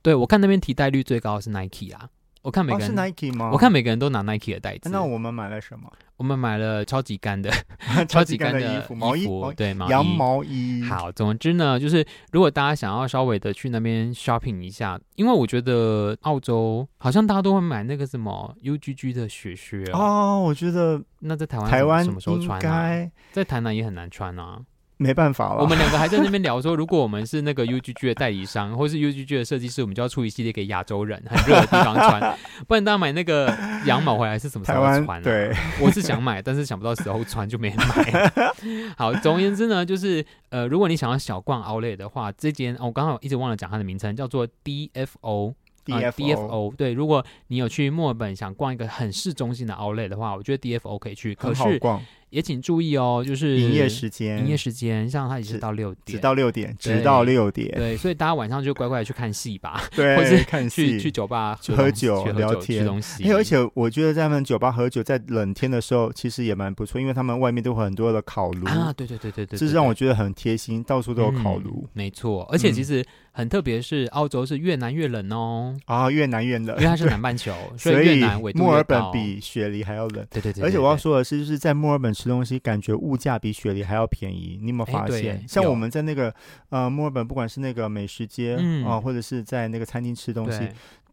对，我看那边提袋率最高的是 Nike 啊。我看每个人，是 Nike 吗？我看每个人都拿 Nike 的袋子。那我们买了什么？我们买了超级干的，[LAUGHS] [LAUGHS] 超级干的衣服，毛衣，对，羊毛衣。好，总之呢，就是如果大家想要稍微的去那边 shopping 一下，因为我觉得澳洲好像大家都会买那个什么 UGG 的雪靴哦。我觉得那在台湾台湾什么时候穿啊？在台南也很难穿啊。没办法了，我们两个还在那边聊说，如果我们是那个 UGG 的代理商，或是 UGG 的设计师，我们就要出一系列给亚洲人很热的地方穿，[LAUGHS] 不然大家买那个羊毛回来是什么时候穿啊？对，我是想买，但是想不到时候穿就没买。[LAUGHS] 好，总而言之呢，就是呃，如果你想要小逛 Outlet 的话，这间我刚好一直忘了讲它的名称，叫做 DFO。DFO 对，如果你有去墨尔本想逛一个很市中心的 Outlet 的话，我觉得 DFO 可以去。可是也请注意哦，就是营业时间，营业时间像它也是到六点，直到六点，直到六点。对，所以大家晚上就乖乖的去看戏吧，对，[LAUGHS] 或是看戏，去去酒吧喝酒、聊天、吃东西。而且我觉得在他们酒吧喝酒，在冷天的时候其实也蛮不错，因为他们外面都会很多的烤炉啊，对对对对对，这是让我觉得很贴心，到处都有烤炉。没错，而且其实很特别是澳洲是越南越冷哦。啊，越南越冷，因为它是南 [LAUGHS] 半球，所以越南纬度墨尔本比雪梨还要冷。对对对。而且我要说的是，就是在墨尔本吃东西，感觉物价比雪梨还要便宜。你有没有发现？像我们在那个呃墨尔本，不管是那个美食街啊，或者是在那个餐厅吃东西。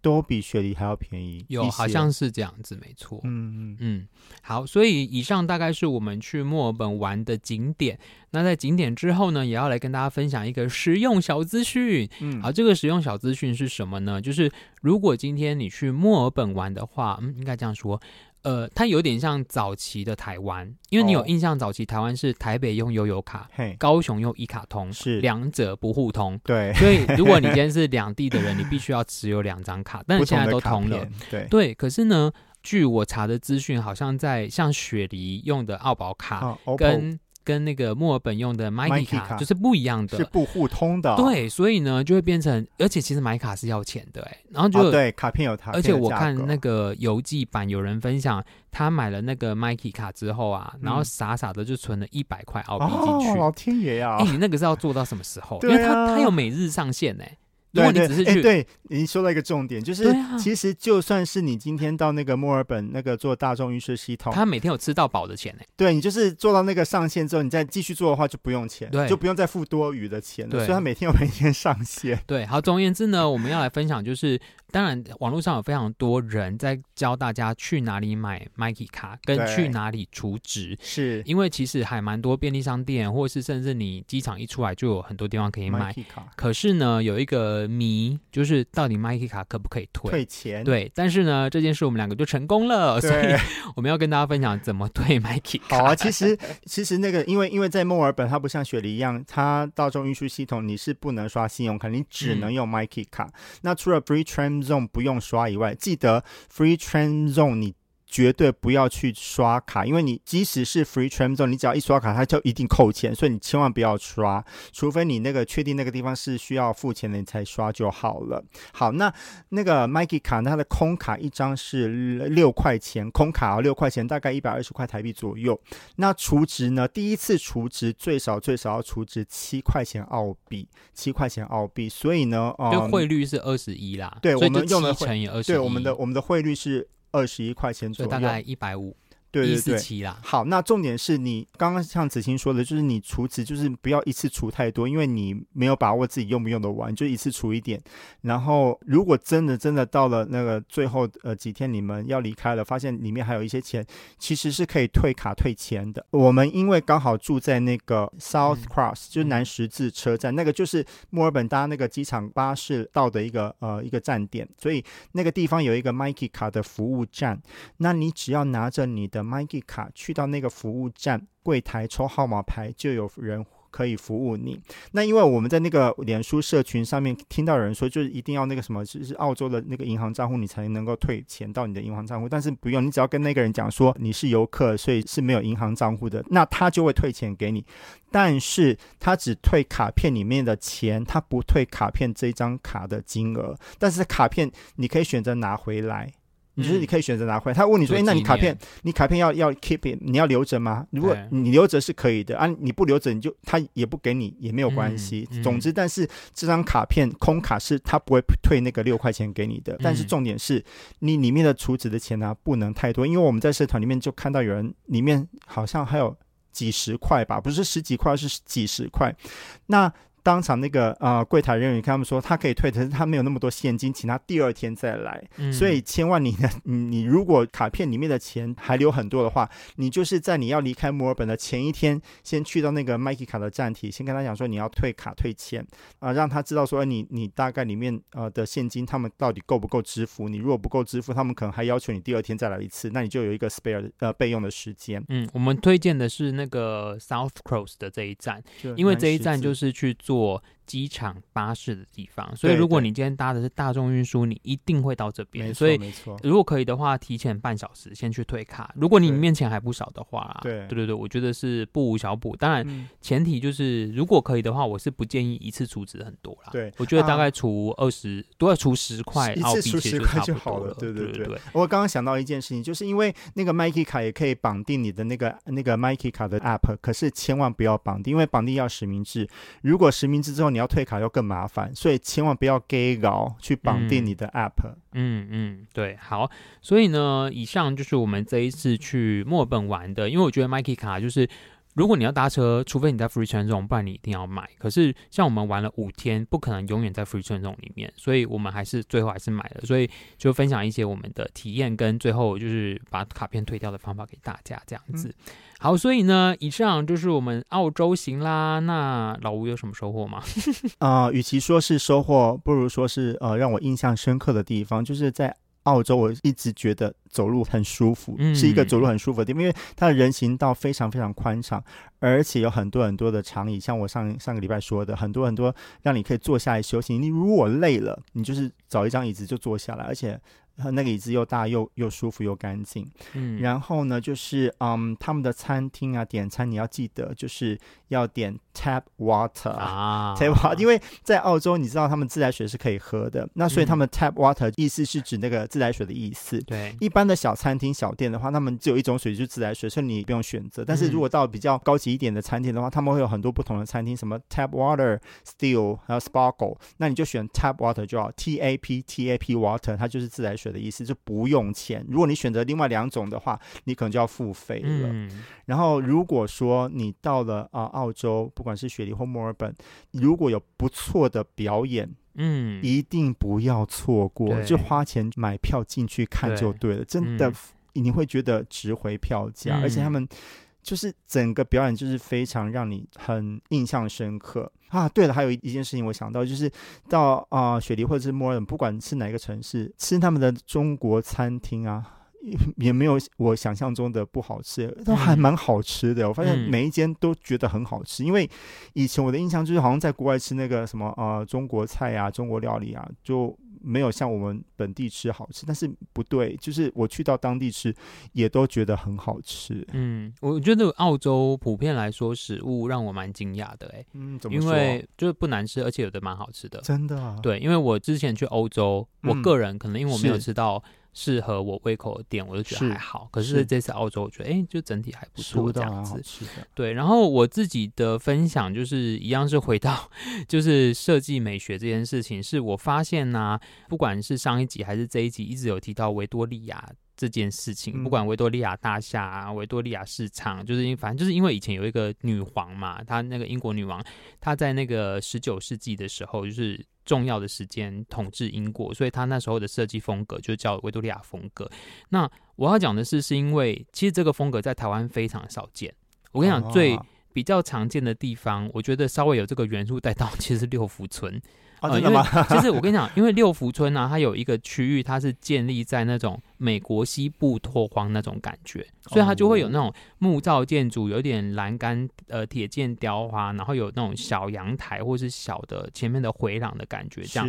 都比雪梨还要便宜，有好像是这样子，没错。嗯嗯嗯，好，所以以上大概是我们去墨尔本玩的景点。那在景点之后呢，也要来跟大家分享一个实用小资讯。嗯，好，这个实用小资讯是什么呢？就是如果今天你去墨尔本玩的话，嗯，应该这样说。呃，它有点像早期的台湾，因为你有印象，早期台湾是台北用悠游卡，哦、高雄用一卡通，是两者不互通。对，所以如果你今天 [LAUGHS] 是两地的人，你必须要持有两张卡，但是现在都通了。对对，可是呢，据我查的资讯，好像在像雪梨用的澳宝卡跟那个墨尔本用的 Myki 卡，卡就是不一样的，是不互通的。对，所以呢就会变成，而且其实买卡是要钱的哎，然后就、哦、对卡片有它，而且我看那个游记版有人分享，他买了那个 Myki 卡之后啊，然后傻傻的就存了一百块澳币进去。天爷啊！哎，你那个是要做到什么时候？[LAUGHS] 啊、因为他他有每日上限哎。如果你只是去，对，对，对，你说到一个重点，就是其实就算是你今天到那个墨尔本那个做大众运输系统，他每天有吃到饱的钱呢。对，你就是做到那个上限之后，你再继续做的话就不用钱，对，就不用再付多余的钱了。所以他每天有每天上限。对，好，总而言之呢，我们要来分享就是。当然，网络上有非常多人在教大家去哪里买 Mikey 卡，跟去哪里储值。是因为其实还蛮多便利商店，或是甚至你机场一出来就有很多地方可以买。可是呢，有一个谜，就是到底 Mikey 卡可不可以退退钱？对，但是呢，这件事我们两个就成功了，所以 [LAUGHS] 我们要跟大家分享怎么退 Mikey 卡。好啊，其实 [LAUGHS] 其实那个，因为因为在墨尔本，它不像雪梨一样，它大众运输系统你是不能刷信用卡，你只能用 Mikey 卡。嗯、那除了 Free Tram Zone 不用刷以外，记得 Free Train Zone 你绝对不要去刷卡，因为你即使是 Free Tram Zone，你只要一刷卡，它就一定扣钱，所以你千万不要刷，除非你那个确定那个地方是需要付钱的，你才刷就好了。好，那那个 Myki 卡，它的空卡一张是六块钱，空卡六块钱，大概一百二十块台币左右。那储值呢？第一次储值最少最少要储值七块钱澳币，七块钱澳币。所以呢，呃，就汇率是二十一啦。对，我们用的乘以二十一，对，我们的我们的汇率是。二十一块钱左右，大概一百五。对对对，好，那重点是你刚刚像子欣说的，就是你除值就是不要一次除太多，因为你没有把握自己用不用得完，就一次除一点。然后如果真的真的到了那个最后呃几天你们要离开了，发现里面还有一些钱，其实是可以退卡退钱的。我们因为刚好住在那个 South Cross，、嗯、就是南十字车站，嗯、那个就是墨尔本搭那个机场巴士到的一个呃一个站点，所以那个地方有一个 Mikey 卡的服务站，那你只要拿着你的 Myki 卡去到那个服务站柜台抽号码牌，就有人可以服务你。那因为我们在那个脸书社群上面听到有人说，就是一定要那个什么，就是澳洲的那个银行账户，你才能够退钱到你的银行账户。但是不用，你只要跟那个人讲说你是游客，所以是没有银行账户的，那他就会退钱给你。但是他只退卡片里面的钱，他不退卡片这张卡的金额。但是卡片你可以选择拿回来。你就是你可以选择拿回来。他问你说：“哎，那你卡片，你卡片要要 keep it，你要留着吗？如果你留着是可以的啊，你不留着你就他也不给你也没有关系。嗯嗯、总之，但是这张卡片空卡是他不会退那个六块钱给你的。但是重点是你里面的储值的钱呢、啊、不能太多，因为我们在社团里面就看到有人里面好像还有几十块吧，不是十几块，是几十块。那当场那个呃柜台人员跟他们说，他可以退，可是他没有那么多现金，请他第二天再来。嗯、所以千万你的你你如果卡片里面的钱还留很多的话，你就是在你要离开墨尔本的前一天，先去到那个 Myki 卡的站体，先跟他讲说你要退卡退钱啊、呃，让他知道说你你大概里面呃的现金他们到底够不够支付。你如果不够支付，他们可能还要求你第二天再来一次，那你就有一个 spare 呃备用的时间。嗯，我们推荐的是那个 South Cross 的这一站，因为这一站就是去做。做机场巴士的地方，所以如果你今天搭的是大众运输，你一定会到这边。所以，如果可以的话，提前半小时先去退卡。如果你面前还不少的话，对对对对，我觉得是不无小补。当然，前提就是如果可以的话，我是不建议一次储值很多啦。对，我觉得大概储二十，都要储十块，一次储十块就好了。对对对。我刚刚想到一件事情，就是因为那个 Mikey 卡也可以绑定你的那个那个 Mikey 卡的 App，可是千万不要绑定，因为绑定要实名制。如果实名制之后，你要退卡又更麻烦，所以千万不要给搞去绑定你的 App。嗯嗯，对，好，所以呢，以上就是我们这一次去墨尔本玩的，因为我觉得 Mikey 卡就是。如果你要搭车，除非你在 Free Zone，不然你一定要买。可是像我们玩了五天，不可能永远在 Free Zone 里面，所以我们还是最后还是买了。所以就分享一些我们的体验，跟最后就是把卡片退掉的方法给大家，这样子。嗯、好，所以呢，以上就是我们澳洲行啦。那老吴有什么收获吗？啊、[LAUGHS] 呃，与其说是收获，不如说是呃让我印象深刻的地方，就是在。澳洲，我一直觉得走路很舒服，嗯、是一个走路很舒服的地方，因为它的人行道非常非常宽敞，而且有很多很多的长椅，像我上上个礼拜说的，很多很多让你可以坐下来休息。你如果累了，你就是找一张椅子就坐下来，而且。那个椅子又大又又舒服又干净，嗯，然后呢，就是嗯，他们的餐厅啊，点餐你要记得就是要点 tap water 啊，tap water，因为在澳洲你知道他们自来水是可以喝的，那所以他们 tap water 意思是指那个自来水的意思。对，一般的小餐厅小店的话，他们只有一种水就是自来水，所以你不用选择。但是如果到比较高级一点的餐厅的话，他们会有很多不同的餐厅，什么 tap water、still 还有 sparkle，那你就选 tap water 就好，T A P T A P water，它就是自来水。的意思就不用钱。如果你选择另外两种的话，你可能就要付费了。嗯、然后，如果说你到了啊、呃、澳洲，不管是雪梨或墨尔本，如果有不错的表演，嗯，一定不要错过，就花钱买票进去看就对了。对真的，嗯、你会觉得值回票价，嗯、而且他们。就是整个表演就是非常让你很印象深刻啊！对了，还有一件事情我想到，就是到啊、呃、雪梨或者是墨尔本，不管是哪个城市，吃他们的中国餐厅啊，也没有我想象中的不好吃，都还蛮好吃的。我发现每一间都觉得很好吃，因为以前我的印象就是好像在国外吃那个什么啊、呃、中国菜啊、中国料理啊，就。没有像我们本地吃好吃，但是不对，就是我去到当地吃，也都觉得很好吃。嗯，我觉得澳洲普遍来说食物让我蛮惊讶的，哎，嗯，怎么说？因为就是不难吃，而且有的蛮好吃的。真的啊？对，因为我之前去欧洲，我个人可能因为我没有吃到。适合我胃口的店，我就觉得还好。是可是这次澳洲，我觉得哎、欸，就整体还不错，这样子。对，然后我自己的分享就是一样，是回到 [LAUGHS] 就是设计美学这件事情，是我发现呢、啊，不管是上一集还是这一集，一直有提到维多利亚这件事情。嗯、不管维多利亚大厦啊，维多利亚市场，就是因反正就是因为以前有一个女皇嘛，她那个英国女王，她在那个十九世纪的时候，就是。重要的时间统治英国，所以她那时候的设计风格就叫维多利亚风格。那我要讲的是，是因为其实这个风格在台湾非常少见。我跟你讲，最比较常见的地方，我觉得稍微有这个元素带到，其实是六福村。啊，真的吗？其实我跟你讲，[LAUGHS] 因为六福村呢、啊，它有一个区域，它是建立在那种美国西部拓荒那种感觉，所以它就会有那种木造建筑，有点栏杆、呃铁件雕花，然后有那种小阳台或是小的前面的回廊的感觉，这样。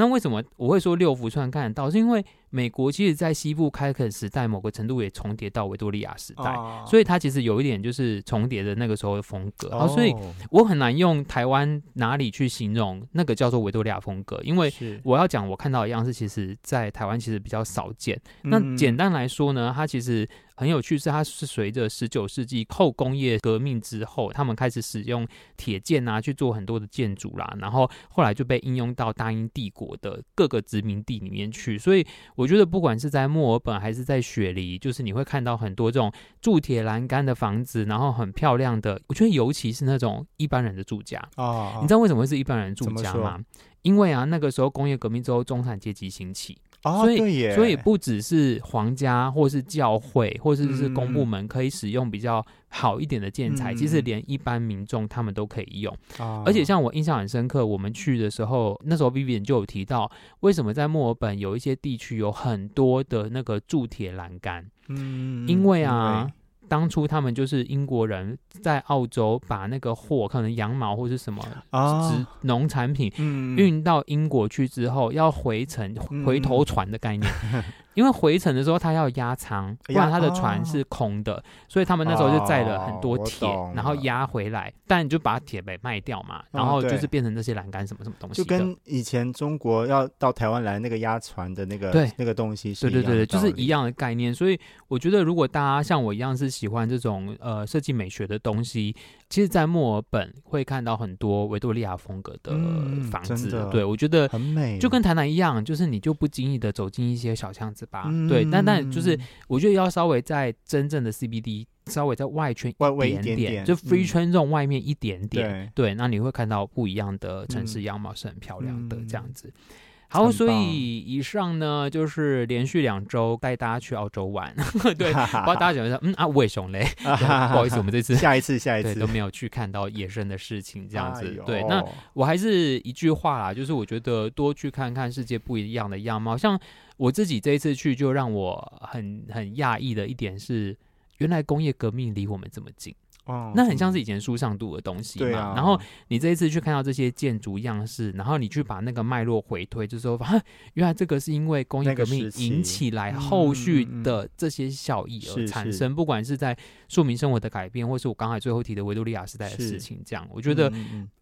是那为什么我会说六福村看得到？是因为美国其实，在西部开垦时代，某个程度也重叠到维多利亚时代，哦、所以它其实有一点就是重叠的那个时候的风格。哦、所以我很难用台湾哪里去形容那个叫做维多利亚风格，因为我要讲我看到的样式，其实在台湾其实比较少见。嗯、那简单来说呢，它其实。很有趣，是它是随着十九世纪后工业革命之后，他们开始使用铁件啊去做很多的建筑啦，然后后来就被应用到大英帝国的各个殖民地里面去。所以我觉得，不管是在墨尔本还是在雪梨，就是你会看到很多这种铸铁栏杆的房子，然后很漂亮的。我觉得尤其是那种一般人的住家啊，你知道为什么会是一般人住家吗？因为啊，那个时候工业革命之后，中产阶级兴起。哦、所以，所以不只是皇家，或是教会，或者是是公部门可以使用比较好一点的建材，嗯、其实连一般民众他们都可以用。嗯、而且，像我印象很深刻，我们去的时候，那时候 Vivian 就有提到，为什么在墨尔本有一些地区有很多的那个铸铁栏杆？嗯，因为啊。当初他们就是英国人在澳洲把那个货，可能羊毛或是什么农农产品运到英国去之后，要回程回头船的概念。因为回程的时候他要压舱，不然他的船是空的，哦、所以他们那时候就载了很多铁，哦、然后压回来，但你就把铁给卖掉嘛，然后就是变成这些栏杆什么什么东西，就跟以前中国要到台湾来那个压船的那个对那个东西是一样的，对对对，就是一样的概念。所以我觉得，如果大家像我一样是喜欢这种呃设计美学的东西，其实，在墨尔本会看到很多维多利亚风格的房子。嗯、对，我觉得很美，就跟台南一样，就是你就不经意的走进一些小巷子吧。嗯、对，但但就是我觉得要稍微在真正的 CBD 稍微在外圈一点点，外一点点就 Free Trade Zone 外面一点点。嗯、对，对，那你会看到不一样的城市样貌，是很漂亮的这样子。好，所以以上呢就是连续两周带大家去澳洲玩，[LAUGHS] 对，不知道大家讲一下，嗯啊，为什么嘞？[LAUGHS] 不好意思，我们这次下一次下一次都没有去看到野生的事情，这样子。哎、对，那我还是一句话啦，就是我觉得多去看看世界不一样的样貌。像我自己这一次去，就让我很很讶异的一点是，原来工业革命离我们这么近。哦，那很像是以前书上读的东西嘛。啊、然后你这一次去看到这些建筑样式，然后你去把那个脉络回推，就是说，[LAUGHS] 原来这个是因为工业革命引起来后续的这些效益而产生，不管是在庶民生活的改变，或是我刚才最后提的维多利亚时代的事情，这样，我觉得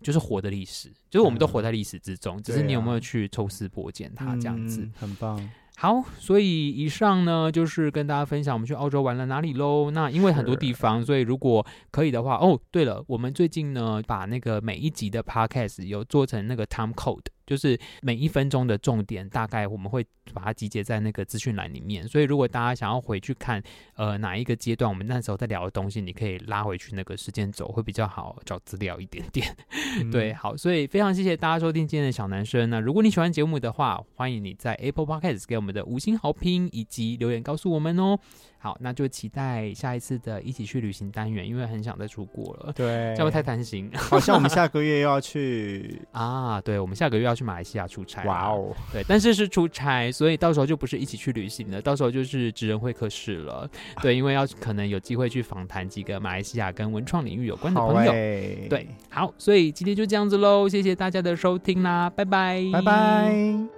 就是活的历史，就是我们都活在历史之中，只是你有没有去抽丝剥茧它这样子，很棒。好，所以以上呢就是跟大家分享我们去澳洲玩了哪里喽。那因为很多地方，所以如果可以的话，哦，对了，我们最近呢把那个每一集的 podcast 有做成那个 time code。就是每一分钟的重点，大概我们会把它集结在那个资讯栏里面。所以如果大家想要回去看，呃，哪一个阶段我们那时候在聊的东西，你可以拉回去那个时间轴，会比较好找资料一点点。嗯、对，好，所以非常谢谢大家收听今天的小男生。那如果你喜欢节目的话，欢迎你在 Apple Podcast 给我们的五星好评以及留言告诉我们哦。好，那就期待下一次的一起去旅行单元，因为很想再出国了。对，这样会太贪心。好像我们 [LAUGHS] 下个月又要去啊，对，我们下个月要去马来西亚出差。哇哦，对，但是是出差，所以到时候就不是一起去旅行了，到时候就是职人会客室了。对，因为要可能有机会去访谈几个马来西亚跟文创领域有关的朋友。欸、对，好，所以今天就这样子喽，谢谢大家的收听啦，拜拜，拜拜。